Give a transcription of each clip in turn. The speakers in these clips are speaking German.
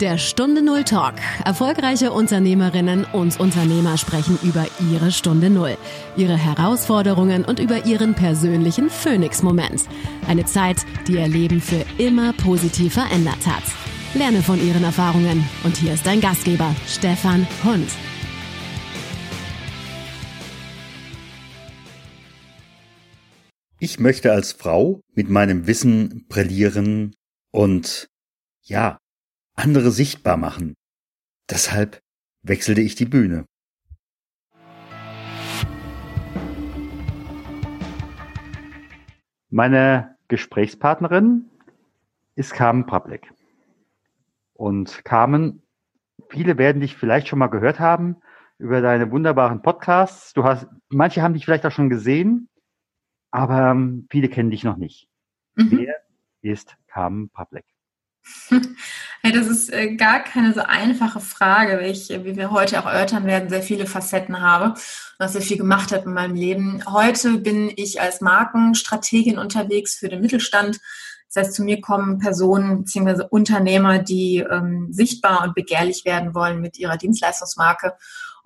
Der Stunde Null Talk. Erfolgreiche Unternehmerinnen und Unternehmer sprechen über ihre Stunde Null, ihre Herausforderungen und über ihren persönlichen Phoenix-Moment. Eine Zeit, die ihr Leben für immer positiv verändert hat. Lerne von ihren Erfahrungen. Und hier ist dein Gastgeber, Stefan Hund. Ich möchte als Frau mit meinem Wissen brillieren und ja, andere sichtbar machen. Deshalb wechselte ich die Bühne. Meine Gesprächspartnerin ist Carmen Prablik. Und Carmen, viele werden dich vielleicht schon mal gehört haben über deine wunderbaren Podcasts. Du hast, manche haben dich vielleicht auch schon gesehen, aber ähm, viele kennen dich noch nicht. Mhm. Wer ist Carmen Prablik? Hey, das ist äh, gar keine so einfache Frage, weil ich, wie wir heute auch erörtern werden, sehr viele Facetten habe und was sehr viel gemacht hat in meinem Leben. Heute bin ich als Markenstrategin unterwegs für den Mittelstand. Das heißt, zu mir kommen Personen bzw. Unternehmer, die ähm, sichtbar und begehrlich werden wollen mit ihrer Dienstleistungsmarke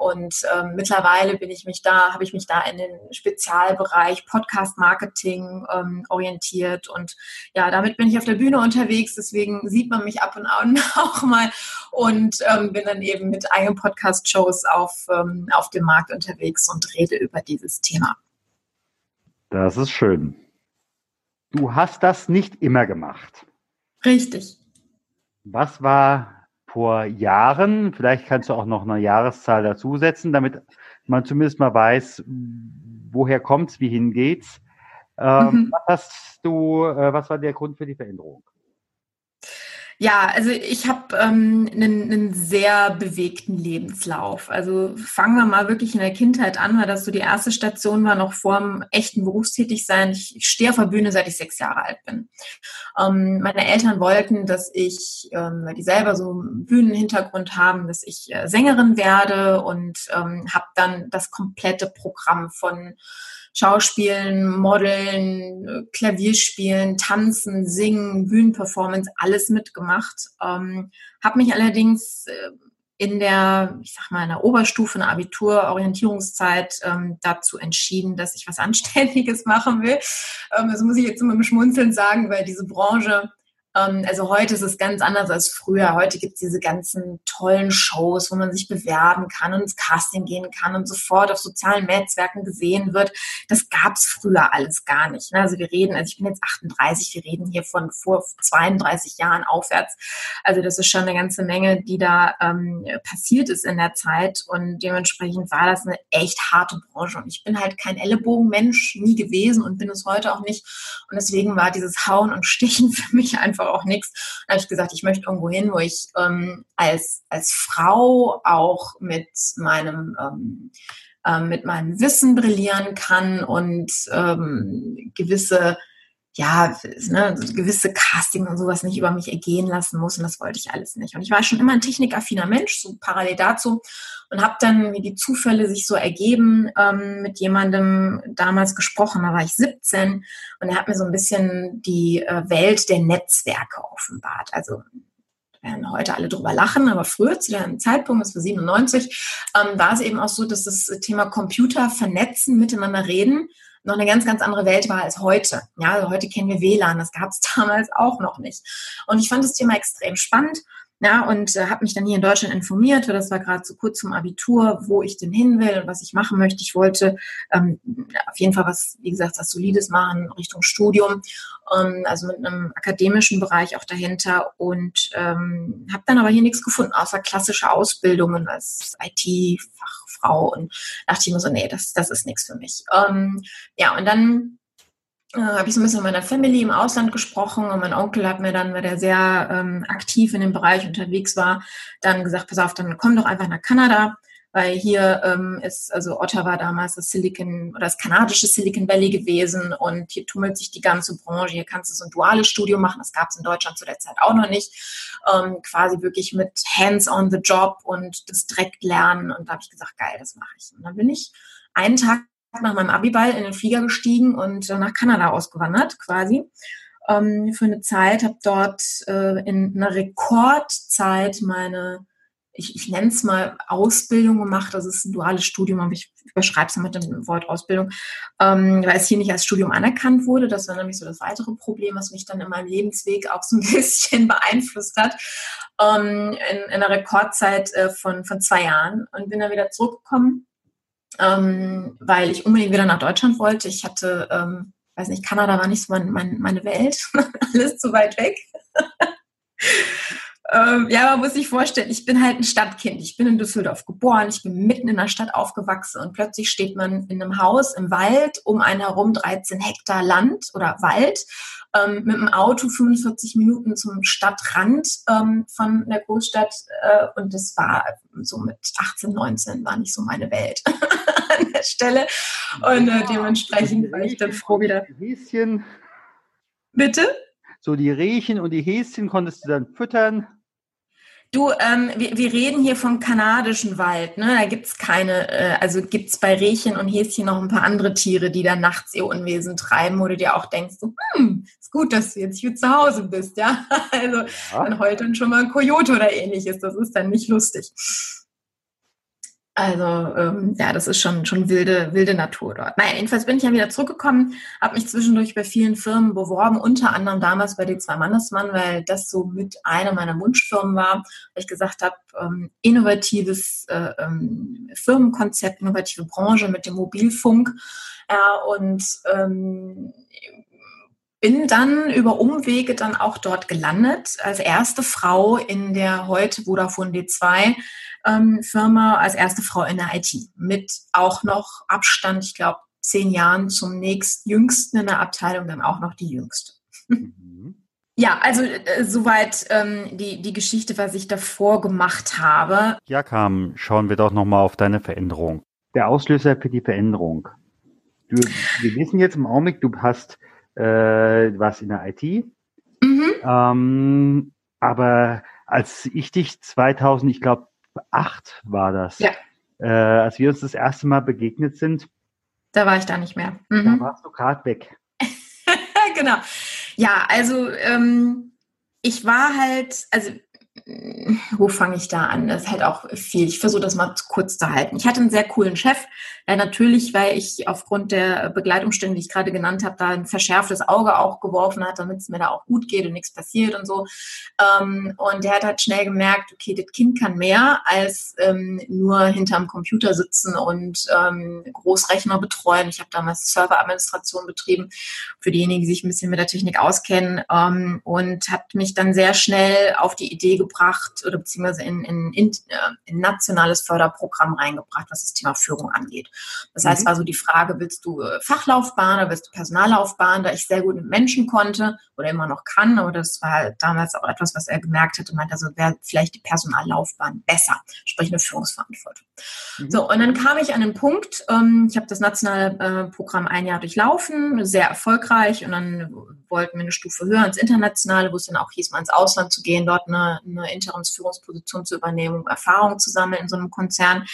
und ähm, mittlerweile bin ich mich da, habe ich mich da in den Spezialbereich Podcast Marketing ähm, orientiert. Und ja, damit bin ich auf der Bühne unterwegs. Deswegen sieht man mich ab und an auch mal und ähm, bin dann eben mit eigenen Podcast-Shows auf, ähm, auf dem Markt unterwegs und rede über dieses Thema. Das ist schön. Du hast das nicht immer gemacht. Richtig. Was war vor Jahren. Vielleicht kannst du auch noch eine Jahreszahl dazusetzen, damit man zumindest mal weiß, woher kommt's, wie hingeht's. Ähm, mhm. Was hast du, äh, was war der Grund für die Veränderung? Ja, also ich habe ähm, einen, einen sehr bewegten Lebenslauf. Also fangen wir mal wirklich in der Kindheit an, weil das so die erste Station war, noch vor dem echten Berufstätigsein. Ich, ich stehe auf der Bühne, seit ich sechs Jahre alt bin. Ähm, meine Eltern wollten, dass ich, ähm, weil die selber so einen Bühnenhintergrund haben, dass ich äh, Sängerin werde und ähm, habe dann das komplette Programm von Schauspielen, Modeln, Klavierspielen, Tanzen, Singen, Bühnenperformance, alles mitgemacht. Ähm, habe mich allerdings äh, in der, ich sag mal, in der Oberstufe, in der Abitur, Orientierungszeit ähm, dazu entschieden, dass ich was Anständiges machen will. Ähm, das muss ich jetzt immer mit Schmunzeln sagen, weil diese Branche also heute ist es ganz anders als früher. Heute gibt es diese ganzen tollen Shows, wo man sich bewerben kann und ins Casting gehen kann und sofort auf sozialen Netzwerken gesehen wird. Das gab es früher alles gar nicht. Ne? Also wir reden, also ich bin jetzt 38, wir reden hier von vor 32 Jahren aufwärts. Also das ist schon eine ganze Menge, die da ähm, passiert ist in der Zeit und dementsprechend war das eine echt harte Branche und ich bin halt kein Ellenbogenmensch, nie gewesen und bin es heute auch nicht und deswegen war dieses Hauen und Stichen für mich einfach auch nichts. Dann habe ich gesagt, ich möchte irgendwo hin, wo ich ähm, als, als Frau auch mit meinem ähm, äh, mit meinem Wissen brillieren kann und ähm, gewisse ja, ne, gewisse Casting und sowas nicht über mich ergehen lassen muss und das wollte ich alles nicht. Und ich war schon immer ein technikaffiner Mensch, so parallel dazu und habe dann, wie die Zufälle sich so ergeben, ähm, mit jemandem damals gesprochen, da war ich 17 und er hat mir so ein bisschen die äh, Welt der Netzwerke offenbart. Also werden heute alle drüber lachen, aber früher, zu dem Zeitpunkt, das war 97, ähm, war es eben auch so, dass das Thema Computer vernetzen, miteinander reden, noch eine ganz, ganz andere Welt war als heute. Ja, also heute kennen wir WLAN, das gab es damals auch noch nicht. Und ich fand das Thema extrem spannend. Ja, und äh, habe mich dann hier in Deutschland informiert, weil das war gerade so kurz zum Abitur, wo ich denn hin will und was ich machen möchte. Ich wollte ähm, auf jeden Fall was, wie gesagt, was Solides machen Richtung Studium, ähm, also mit einem akademischen Bereich auch dahinter und ähm, habe dann aber hier nichts gefunden, außer klassische Ausbildungen als IT-Fachfrau und dachte ich mir so, nee, das, das ist nichts für mich. Ähm, ja, und dann äh, habe ich so ein bisschen mit meiner Family im Ausland gesprochen und mein Onkel hat mir dann, weil der sehr ähm, aktiv in dem Bereich unterwegs war, dann gesagt, pass auf, dann komm doch einfach nach Kanada, weil hier ähm, ist, also Ottawa damals das Silicon oder das kanadische Silicon Valley gewesen und hier tummelt sich die ganze Branche, hier kannst du so ein duales Studium machen, das gab es in Deutschland zu der Zeit auch noch nicht, ähm, quasi wirklich mit Hands on the Job und das direkt lernen. Und da habe ich gesagt, geil, das mache ich. Und dann bin ich einen Tag nach meinem Abiball in den Flieger gestiegen und nach Kanada ausgewandert quasi. ähm, für eine Zeit, habe dort äh, in einer Rekordzeit meine ich, ich nenne es mal Ausbildung gemacht. Das ist ein duales Studium, aber ich überschreibe es mit dem Wort Ausbildung, ähm, weil es hier nicht als Studium anerkannt wurde. Das war nämlich so das weitere Problem, was mich dann in meinem Lebensweg auch so ein bisschen beeinflusst hat. Ähm, in, in einer Rekordzeit äh, von, von zwei Jahren und bin dann wieder zurückgekommen, ähm, weil ich unbedingt wieder nach Deutschland wollte. Ich hatte, ähm, weiß nicht, Kanada war nicht so mein, mein, meine Welt, alles zu weit weg. Ähm, ja, man muss sich vorstellen, ich bin halt ein Stadtkind. Ich bin in Düsseldorf geboren, ich bin mitten in der Stadt aufgewachsen und plötzlich steht man in einem Haus im Wald, um einen herum 13 Hektar Land oder Wald, ähm, mit dem Auto 45 Minuten zum Stadtrand ähm, von der Großstadt äh, und das war so mit 18, 19 war nicht so meine Welt an der Stelle und äh, dementsprechend war ich dann froh wieder. Häschen. Bitte? So die Rehchen und die Häschen konntest du dann füttern. Du, ähm, wir, wir reden hier vom kanadischen Wald, ne? Da gibt's keine, äh, also gibt's bei Rehchen und Häschen noch ein paar andere Tiere, die da nachts ihr Unwesen treiben, wo du dir auch denkst, so, hm, ist gut, dass du jetzt hier zu Hause bist, ja. Also ja. dann heult dann schon mal ein Kojote oder ähnliches. Das ist dann nicht lustig. Also ähm, ja, das ist schon, schon wilde, wilde Natur dort. Naja, jedenfalls bin ich ja wieder zurückgekommen, habe mich zwischendurch bei vielen Firmen beworben, unter anderem damals bei D2 Mannesmann, weil das so mit einer meiner Wunschfirmen war, weil ich gesagt habe, ähm, innovatives äh, ähm, Firmenkonzept, innovative Branche mit dem Mobilfunk. Ja, und ähm, bin dann über Umwege dann auch dort gelandet, als erste Frau in der heute Vodafone D2 ähm, Firma, als erste Frau in der IT. Mit auch noch Abstand, ich glaube, zehn Jahren zum nächstjüngsten in der Abteilung, dann auch noch die jüngste. Mhm. Ja, also äh, soweit ähm, die, die Geschichte, was ich davor gemacht habe. Ja, Kam, schauen wir doch nochmal auf deine Veränderung. Der Auslöser für die Veränderung. Du, wir wissen jetzt im Augenblick, du hast äh, warst in der IT. Mhm. Ähm, aber als ich dich 2000, ich glaube, acht war das, ja. äh, als wir uns das erste Mal begegnet sind. Da war ich da nicht mehr. Mhm. Da warst du gerade weg. genau. Ja, also ähm, ich war halt, also wo fange ich da an? Ist halt auch viel. Ich versuche das mal kurz zu halten. Ich hatte einen sehr coolen Chef. Ja, natürlich, weil ich aufgrund der Begleitumstände, die ich gerade genannt habe, da ein verschärftes Auge auch geworfen hat, damit es mir da auch gut geht und nichts passiert und so. Ähm, und der hat halt schnell gemerkt, okay, das Kind kann mehr als ähm, nur hinterm Computer sitzen und ähm, Großrechner betreuen. Ich habe damals Serveradministration betrieben, für diejenigen, die sich ein bisschen mit der Technik auskennen und hat mich dann sehr schnell auf die Idee gebracht oder beziehungsweise in, in, in, äh, in nationales Förderprogramm reingebracht, was das Thema Führung angeht. Das heißt, mhm. war so die Frage, willst du äh, Fachlaufbahn oder willst du Personallaufbahn, da ich sehr gut mit Menschen konnte oder immer noch kann, aber das war damals auch etwas, was er gemerkt hat und meinte, also wäre vielleicht die Personallaufbahn besser, sprich eine Führungsverantwortung. Mhm. So, und dann kam ich an den Punkt, ähm, ich habe das nationale äh, Programm ein Jahr durchlaufen, sehr erfolgreich und dann wollten wir eine Stufe höher ins Internationale, wo es dann auch hieß, mal ins Ausland zu gehen, dort eine, eine Interimsführungsposition zu übernehmen, um Erfahrung zu sammeln in so einem Konzern.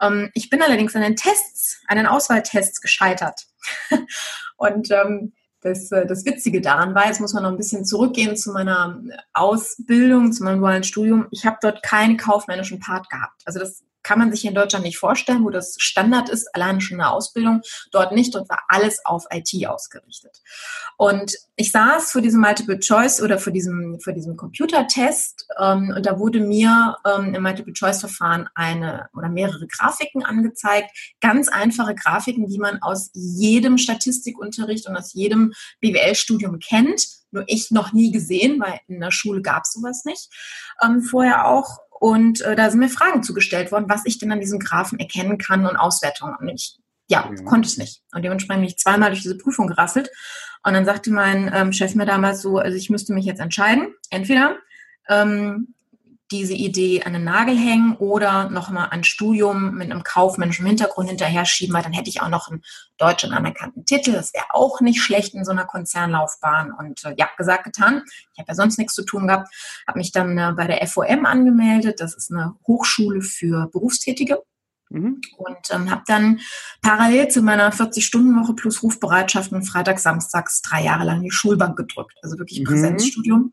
Ähm, ich bin allerdings an den Tests, an den Auswahltests gescheitert. und ähm, das, äh, das Witzige daran war, jetzt muss man noch ein bisschen zurückgehen zu meiner Ausbildung, zu meinem dualen Studium. Ich habe dort keinen kaufmännischen Part gehabt. Also das kann man sich in Deutschland nicht vorstellen, wo das Standard ist, alleine schon eine Ausbildung. Dort nicht, dort war alles auf IT ausgerichtet. Und ich saß vor diesem Multiple Choice oder vor diesem, vor diesem Computertest ähm, und da wurde mir ähm, im Multiple Choice Verfahren eine oder mehrere Grafiken angezeigt. Ganz einfache Grafiken, die man aus jedem Statistikunterricht und aus jedem BWL-Studium kennt. Nur ich noch nie gesehen, weil in der Schule gab es sowas nicht. Ähm, vorher auch und äh, da sind mir Fragen zugestellt worden, was ich denn an diesem Graphen erkennen kann und Auswertungen. Und ich, ja, ja. konnte es nicht. Und dementsprechend bin ich zweimal durch diese Prüfung gerasselt. Und dann sagte mein ähm, Chef mir damals so, also ich müsste mich jetzt entscheiden. Entweder ähm, diese Idee an den Nagel hängen oder nochmal ein Studium mit einem kaufmännischen Hintergrund hinterher schieben, weil dann hätte ich auch noch einen deutschen anerkannten Titel. Das wäre auch nicht schlecht in so einer Konzernlaufbahn. Und äh, ja, gesagt, getan. Ich habe ja sonst nichts zu tun gehabt. Habe mich dann äh, bei der FOM angemeldet. Das ist eine Hochschule für Berufstätige. Mhm. Und ähm, habe dann parallel zu meiner 40-Stunden-Woche plus Rufbereitschaft und Freitag, Samstags drei Jahre lang die Schulbank gedrückt, also wirklich mhm. Präsenzstudium.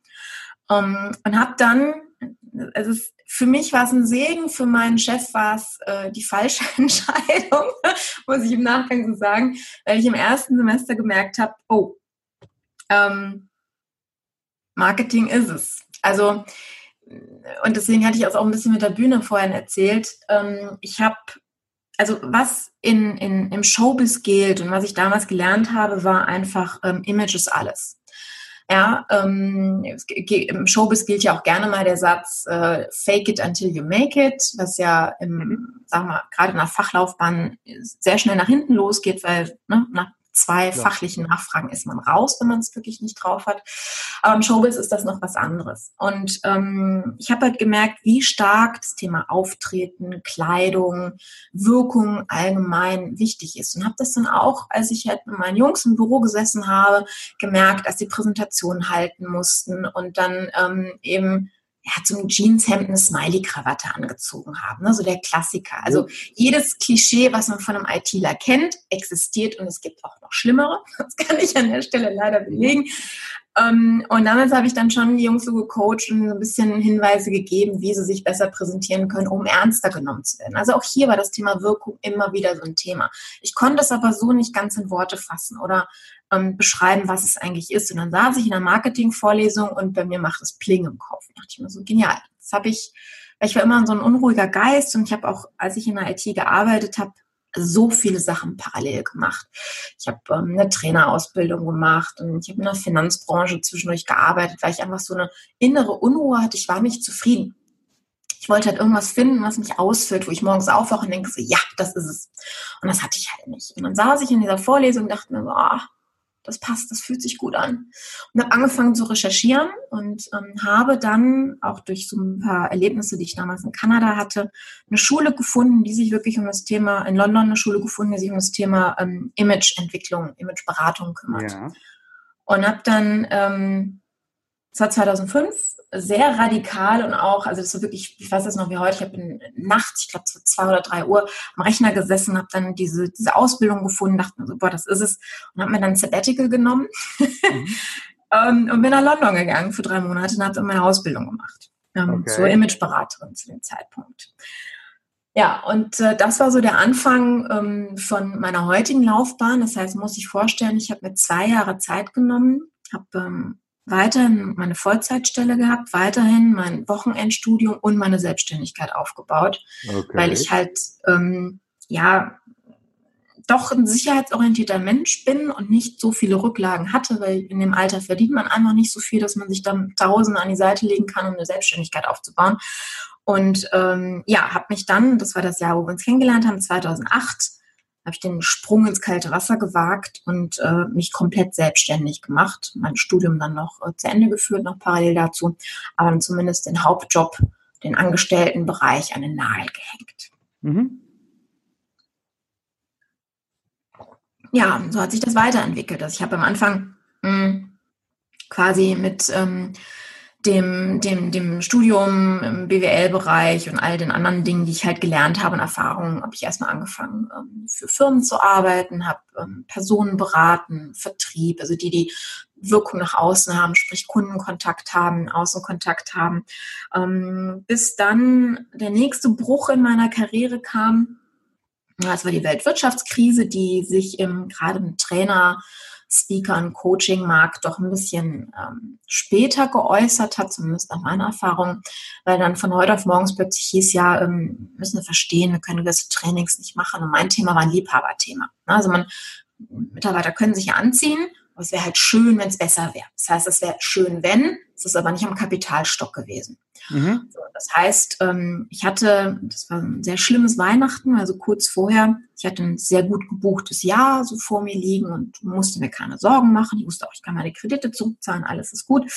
Ähm, und habe dann, also für mich war es ein Segen, für meinen Chef war es äh, die falsche Entscheidung, muss ich im Nachgang so sagen, weil ich im ersten Semester gemerkt habe, oh, ähm, Marketing ist es. Also und deswegen hatte ich auch ein bisschen mit der Bühne vorhin erzählt. Ähm, ich habe, also was in, in, im Showbiz gilt und was ich damals gelernt habe, war einfach, ähm, Image ist alles. Ja, ähm, im Showbiz gilt ja auch gerne mal der Satz, äh, fake it until you make it, was ja im, mhm. sagen wir, gerade der Fachlaufbahn sehr schnell nach hinten losgeht, weil ne, nach zwei ja. fachlichen Nachfragen ist man raus, wenn man es wirklich nicht drauf hat. Aber im Showbiz ist das noch was anderes. Und ähm, ich habe halt gemerkt, wie stark das Thema Auftreten, Kleidung, Wirkung allgemein wichtig ist. Und habe das dann auch, als ich halt mit meinen Jungs im Büro gesessen habe, gemerkt, dass sie Präsentationen halten mussten und dann ähm, eben er hat so ein Jeanshemd, eine Smiley-Krawatte angezogen haben, ne? so der Klassiker. Also jedes Klischee, was man von einem ITler kennt, existiert und es gibt auch noch schlimmere. Das kann ich an der Stelle leider belegen. Ähm, und damals habe ich dann schon die Jungs so gecoacht und ein bisschen Hinweise gegeben, wie sie sich besser präsentieren können, um ernster genommen zu werden. Also auch hier war das Thema Wirkung immer wieder so ein Thema. Ich konnte es aber so nicht ganz in Worte fassen oder ähm, beschreiben, was es eigentlich ist. Und dann saß ich in einer Marketing-Vorlesung und bei mir macht es Pling im Kopf. Da dachte ich mir so, genial. Das habe ich, weil ich war immer so ein unruhiger Geist und ich habe auch, als ich in der IT gearbeitet habe, so viele Sachen parallel gemacht. Ich habe ähm, eine Trainerausbildung gemacht und ich habe in der Finanzbranche zwischendurch gearbeitet, weil ich einfach so eine innere Unruhe hatte. Ich war nicht zufrieden. Ich wollte halt irgendwas finden, was mich ausfüllt, wo ich morgens aufwache und denke so, ja, das ist es. Und das hatte ich halt nicht. Und dann saß ich in dieser Vorlesung und dachte mir so, oh, das passt, das fühlt sich gut an. Und habe angefangen zu recherchieren und ähm, habe dann auch durch so ein paar Erlebnisse, die ich damals in Kanada hatte, eine Schule gefunden, die sich wirklich um das Thema, in London eine Schule gefunden, die sich um das Thema ähm, Imageentwicklung, Imageberatung kümmert. Ja. Und habe dann ähm, das war 2005, sehr radikal und auch, also das war wirklich, ich weiß das noch wie heute, ich habe nachts, ich glaube zwei oder drei Uhr am Rechner gesessen, habe dann diese, diese Ausbildung gefunden, dachte mir so, boah, das ist es und habe mir dann ein Sabbatical genommen mhm. Ähm, und bin nach London gegangen für drei Monate und habe dann meine Ausbildung gemacht ähm, okay. zur Imageberaterin zu dem Zeitpunkt. Ja, und äh, das war so der Anfang ähm, von meiner heutigen Laufbahn. Das heißt, muss ich vorstellen, ich habe mir zwei Jahre Zeit genommen, habe ähm, weiterhin meine Vollzeitstelle gehabt, weiterhin mein Wochenendstudium und meine Selbstständigkeit aufgebaut, okay. weil ich halt ähm, ja doch ein sicherheitsorientierter Mensch bin und nicht so viele Rücklagen hatte, weil in dem Alter verdient man einfach nicht so viel, dass man sich dann Tausende an die Seite legen kann, um eine Selbstständigkeit aufzubauen. Und ähm, ja, habe mich dann, das war das Jahr, wo wir uns kennengelernt haben, 2008, habe ich den Sprung ins kalte Wasser gewagt und äh, mich komplett selbstständig gemacht. Mein Studium dann noch äh, zu Ende geführt, noch parallel dazu, aber dann zumindest den Hauptjob, den Angestelltenbereich an den Nagel gehängt. Mhm. Ja, so hat sich das weiterentwickelt. Also ich habe am Anfang mh, hm, quasi mit ähm, dem, dem, dem Studium im BWL-Bereich und all den anderen Dingen, die ich halt gelernt habe und Erfahrungen, habe ich erstmal angefangen, ähm, für Firmen zu arbeiten, habe ähm, Personen beraten, Vertrieb, also die, die Wirkung nach außen haben, sprich Kundenkontakt haben, Außenkontakt haben, ähm, bis dann der nächste Bruch in meiner Karriere kam. Das war die Weltwirtschaftskrise, die sich im, gerade im Trainer Speaker- und Coaching-Markt doch ein bisschen ähm, später geäußert hat, zumindest nach meiner Erfahrung, weil dann von heute auf morgens plötzlich hieß, ja, ähm, müssen wir verstehen, wir können gewisse Trainings nicht machen. Und mein Thema war ein Liebhaberthema. Also man, Mitarbeiter können sich ja anziehen, aber es wäre halt schön, wenn es besser wäre. Das heißt, es wäre schön, wenn, es ist aber nicht am Kapitalstock gewesen. Mhm. So, das heißt, ähm, ich hatte, das war ein sehr schlimmes Weihnachten, also kurz vorher, ich hatte ein sehr gut gebuchtes Jahr so vor mir liegen und musste mir keine Sorgen machen. Ich wusste auch, ich kann meine Kredite zurückzahlen, alles ist gut.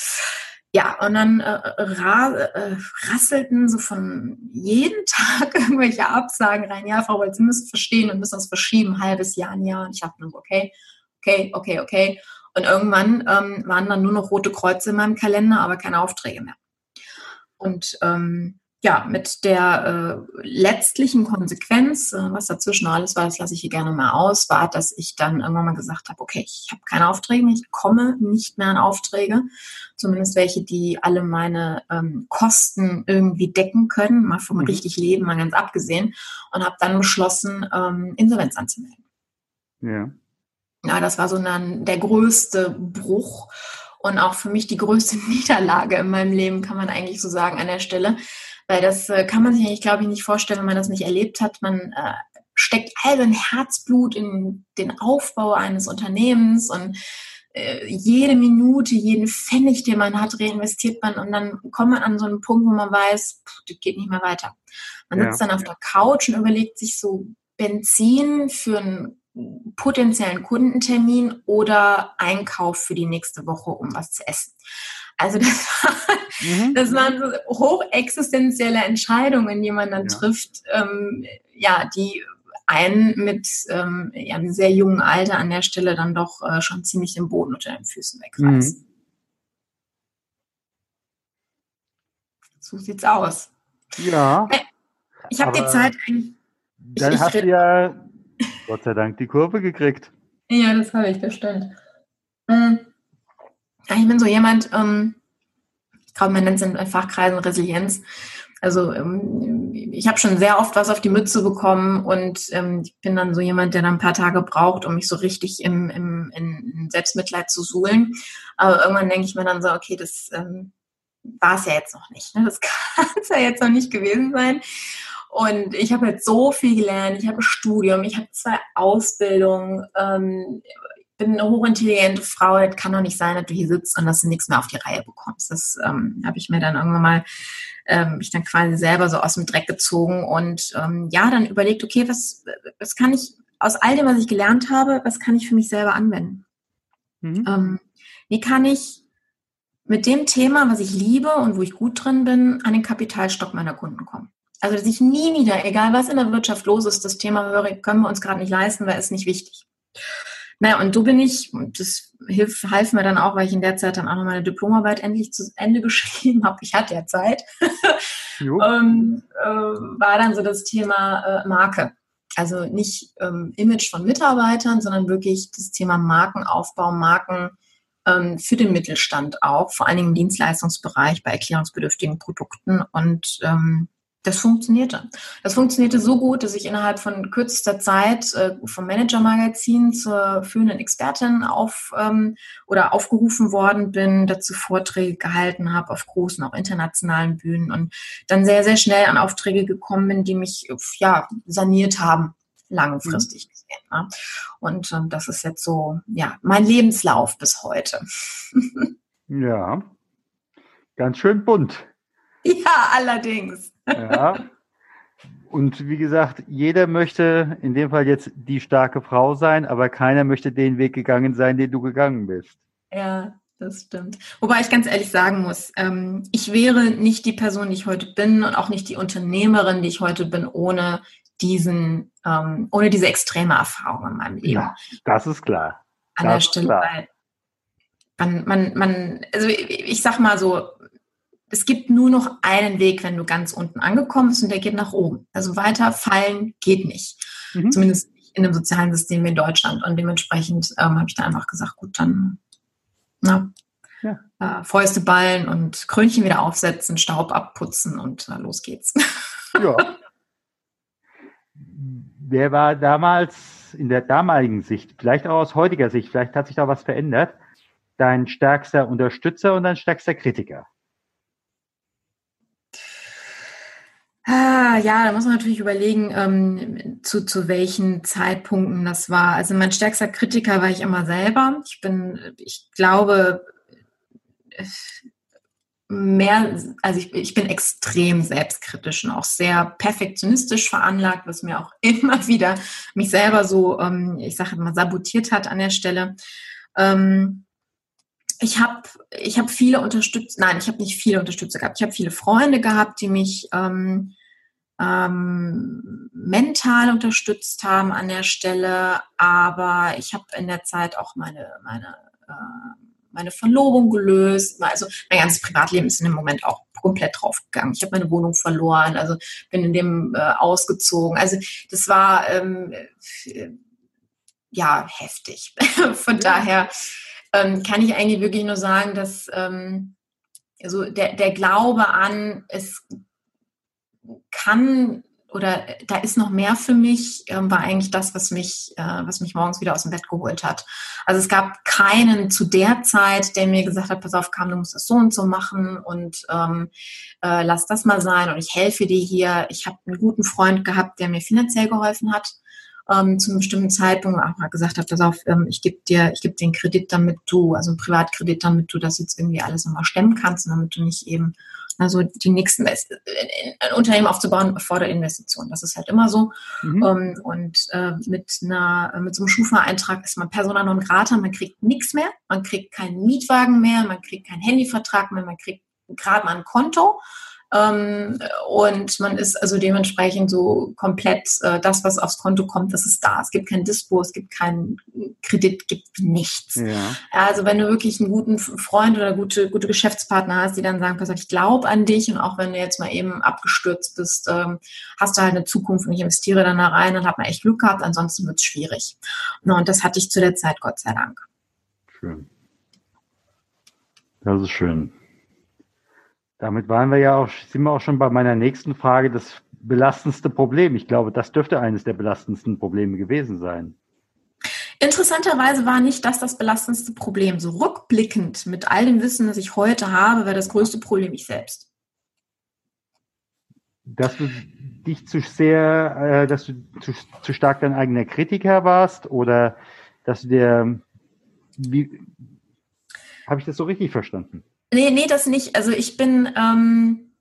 Ja, und dann äh, ra äh, rasselten so von jedem Tag irgendwelche Absagen rein. Ja, Frau Wolz, Sie müssen verstehen und müssen das verschieben, ein halbes Jahr, ein Jahr. Und ich dachte nur so, okay, okay, okay, okay. Und irgendwann ähm, waren dann nur noch rote Kreuze in meinem Kalender, aber keine Aufträge mehr. Und ähm, ja, mit der äh, letztlichen Konsequenz, äh, was dazwischen alles war, das lasse ich hier gerne mal aus, war, dass ich dann irgendwann mal gesagt habe, okay, ich habe keine Aufträge mehr, ich komme nicht mehr an Aufträge, zumindest welche, die alle meine ähm, Kosten irgendwie decken können, mal vom mhm. richtig Leben, mal ganz abgesehen, und habe dann beschlossen, ähm, Insolvenz anzumelden. Ja. Ja, das war so dann der größte Bruch und auch für mich die größte Niederlage in meinem Leben, kann man eigentlich so sagen an der Stelle weil das äh, kann man sich eigentlich, glaube ich, nicht vorstellen, wenn man das nicht erlebt hat. Man äh, steckt all sein Herzblut in den Aufbau eines Unternehmens und äh, jede Minute, jeden Pfennig, den man hat, reinvestiert man und dann kommt man an so einen Punkt, wo man weiß, pff, das geht nicht mehr weiter. Man sitzt ja. dann auf der Couch und überlegt sich so Benzin für einen potenziellen Kundentermin oder Einkauf für die nächste Woche, um was zu essen. Also das, war, mhm. das waren so hochexistenzielle Entscheidungen, die man dann ja. trifft, ähm, ja, die einen mit ähm, ja, einem sehr jungen Alter an der Stelle dann doch äh, schon ziemlich den Boden unter den Füßen wegreißen. Mhm. So sieht's aus. Ja. Äh, ich habe die Zeit eigentlich. Dann ich, hast du ja Gott sei Dank die Kurve gekriegt. Ja, das habe ich, bestimmt. Mhm. Ich bin so jemand, ähm, ich glaube, man nennt es in Fachkreisen Resilienz. Also ähm, ich habe schon sehr oft was auf die Mütze bekommen und ähm, ich bin dann so jemand, der dann ein paar Tage braucht, um mich so richtig im, im in Selbstmitleid zu suhlen. Aber irgendwann denke ich mir dann so, okay, das ähm, war es ja jetzt noch nicht. Ne? Das kann es ja jetzt noch nicht gewesen sein. Und ich habe jetzt so viel gelernt. Ich habe ein Studium, ich habe zwei Ausbildungen. Ähm, bin eine hochintelligente Frau, das kann doch nicht sein, dass du hier sitzt und dass du nichts mehr auf die Reihe bekommst. Das ähm, habe ich mir dann irgendwann mal, ähm, mich dann quasi selber so aus dem Dreck gezogen und ähm, ja, dann überlegt, okay, was, was kann ich aus all dem, was ich gelernt habe, was kann ich für mich selber anwenden? Mhm. Ähm, wie kann ich mit dem Thema, was ich liebe und wo ich gut drin bin, an den Kapitalstock meiner Kunden kommen? Also, dass ich nie wieder, egal was in der Wirtschaft los ist, das Thema höre, können wir uns gerade nicht leisten, weil es nicht wichtig. Naja, und so bin ich, das hilf, half mir dann auch, weil ich in der Zeit dann auch noch meine Diplomarbeit endlich zu Ende geschrieben habe. Ich hatte ja Zeit. ähm, äh, war dann so das Thema äh, Marke. Also nicht ähm, Image von Mitarbeitern, sondern wirklich das Thema Markenaufbau, Marken ähm, für den Mittelstand auch, vor allen Dingen im Dienstleistungsbereich bei erklärungsbedürftigen Produkten. Und ähm, das funktionierte. Das funktionierte so gut, dass ich innerhalb von kürzester Zeit äh, vom Manager-Magazin zur führenden Expertin auf ähm, oder aufgerufen worden bin, dazu Vorträge gehalten habe auf großen, auch internationalen Bühnen und dann sehr, sehr schnell an Aufträge gekommen bin, die mich ja saniert haben, langfristig mhm. gesehen. Ne? Und ähm, das ist jetzt so ja mein Lebenslauf bis heute. ja, ganz schön bunt. Ja, allerdings. Ja. Und wie gesagt, jeder möchte in dem Fall jetzt die starke Frau sein, aber keiner möchte den Weg gegangen sein, den du gegangen bist. Ja, das stimmt. Wobei ich ganz ehrlich sagen muss, ähm, ich wäre nicht die Person, die ich heute bin und auch nicht die Unternehmerin, die ich heute bin, ohne diesen, ähm, ohne diese extreme Erfahrung in meinem Leben. Ja, das ist klar. An das der Stelle, weil man, man, man, also ich, ich sag mal so, es gibt nur noch einen Weg, wenn du ganz unten angekommen bist und der geht nach oben. Also weiter fallen geht nicht. Mhm. Zumindest in einem sozialen System wie in Deutschland. Und dementsprechend ähm, habe ich da einfach gesagt, gut, dann na, ja. äh, Fäuste ballen und Krönchen wieder aufsetzen, Staub abputzen und äh, los geht's. Ja. Wer war damals in der damaligen Sicht, vielleicht auch aus heutiger Sicht, vielleicht hat sich da was verändert, dein stärkster Unterstützer und dein stärkster Kritiker? Ah, ja, da muss man natürlich überlegen, ähm, zu, zu welchen Zeitpunkten das war. Also mein stärkster Kritiker war ich immer selber. Ich bin, ich glaube, mehr, also ich, ich bin extrem selbstkritisch und auch sehr perfektionistisch veranlagt, was mir auch immer wieder mich selber so, ähm, ich sage mal, sabotiert hat an der Stelle. Ähm, ich habe ich hab viele Unterstützer, nein, ich habe nicht viele Unterstützer gehabt. Ich habe viele Freunde gehabt, die mich ähm, ähm, mental unterstützt haben an der Stelle, aber ich habe in der Zeit auch meine, meine, äh, meine Verlobung gelöst. Also mein ganzes Privatleben ist in dem Moment auch komplett draufgegangen. Ich habe meine Wohnung verloren, also bin in dem äh, ausgezogen. Also das war ähm, äh, ja heftig. Von daher ähm, kann ich eigentlich wirklich nur sagen, dass ähm, also der, der Glaube an, es kann oder da ist noch mehr für mich, ähm, war eigentlich das, was mich, äh, was mich morgens wieder aus dem Bett geholt hat. Also es gab keinen zu der Zeit, der mir gesagt hat, pass auf, Kam, du musst das so und so machen und ähm, äh, lass das mal sein und ich helfe dir hier. Ich habe einen guten Freund gehabt, der mir finanziell geholfen hat ähm, zu einem bestimmten Zeitpunkt auch mal gesagt hat, pass auf, ähm, ich gebe dir, ich gebe den Kredit, damit du, also einen Privatkredit, damit du das jetzt irgendwie alles nochmal stemmen kannst und damit du nicht eben also die nächsten ein Unternehmen aufzubauen erfordert Investitionen. Das ist halt immer so. Mhm. Ähm, und äh, mit einer mit so einem Schufa-Eintrag ist man persona non grata. Man kriegt nichts mehr. Man kriegt keinen Mietwagen mehr. Man kriegt keinen Handyvertrag mehr. Man kriegt gerade mal ein Konto. Ähm, und man ist also dementsprechend so komplett äh, das, was aufs Konto kommt, das ist da. Es gibt kein Dispo, es gibt keinen Kredit, gibt nichts. Ja. Also wenn du wirklich einen guten Freund oder gute, gute Geschäftspartner hast, die dann sagen, pass auf, ich glaube an dich und auch wenn du jetzt mal eben abgestürzt bist, ähm, hast du halt eine Zukunft und ich investiere dann da rein und habe mal echt Glück gehabt, ansonsten wird es schwierig. Und das hatte ich zu der Zeit, Gott sei Dank. Schön. Das ist schön. Damit waren wir ja auch, sind wir auch schon bei meiner nächsten Frage, das belastendste Problem. Ich glaube, das dürfte eines der belastendsten Probleme gewesen sein. Interessanterweise war nicht das das belastendste Problem. So rückblickend mit all dem Wissen, das ich heute habe, war das größte Problem ich selbst. Dass du dich zu sehr, äh, dass du zu, zu stark dein eigener Kritiker warst oder dass du dir, wie, habe ich das so richtig verstanden? Nee, nee, das nicht. Also ich bin, ähm,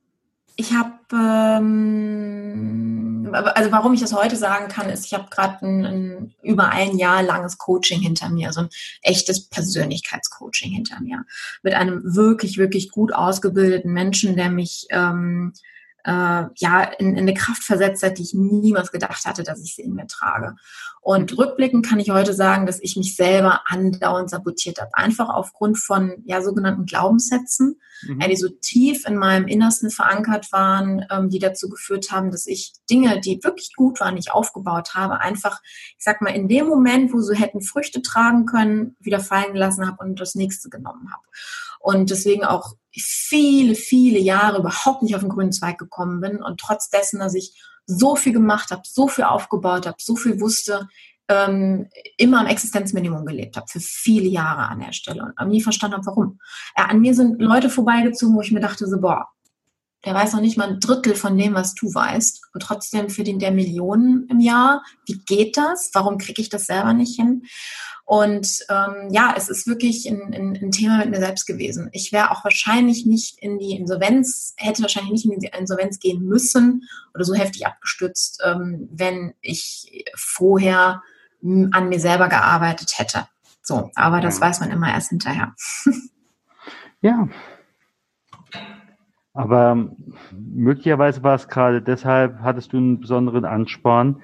ich habe, ähm, also warum ich das heute sagen kann, ist, ich habe gerade ein, ein, über ein Jahr langes Coaching hinter mir, so ein echtes Persönlichkeitscoaching hinter mir. Mit einem wirklich, wirklich gut ausgebildeten Menschen, der mich ähm, äh, ja in, in eine Kraft versetzt hat, die ich niemals gedacht hatte, dass ich sie in mir trage. Und rückblickend kann ich heute sagen, dass ich mich selber andauernd sabotiert habe. Einfach aufgrund von ja sogenannten Glaubenssätzen, mhm. die so tief in meinem Innersten verankert waren, ähm, die dazu geführt haben, dass ich Dinge, die wirklich gut waren, nicht aufgebaut habe, einfach, ich sag mal, in dem Moment, wo sie hätten Früchte tragen können, wieder fallen gelassen habe und das nächste genommen habe und deswegen auch viele, viele Jahre überhaupt nicht auf den grünen Zweig gekommen bin und trotz dessen, dass ich so viel gemacht habe, so viel aufgebaut habe, so viel wusste, ähm, immer am Existenzminimum gelebt habe, für viele Jahre an der Stelle und nie verstanden habe, warum. Ja, an mir sind Leute vorbeigezogen, wo ich mir dachte, so, boah, der weiß noch nicht mal ein Drittel von dem, was du weißt. Und trotzdem verdient der Millionen im Jahr. Wie geht das? Warum kriege ich das selber nicht hin? Und ähm, ja, es ist wirklich ein, ein, ein Thema mit mir selbst gewesen. Ich wäre auch wahrscheinlich nicht in die Insolvenz, hätte wahrscheinlich nicht in die Insolvenz gehen müssen oder so heftig abgestürzt, ähm, wenn ich vorher an mir selber gearbeitet hätte. So, aber das ja. weiß man immer erst hinterher. ja. Aber möglicherweise war es gerade deshalb, hattest du einen besonderen Ansporn,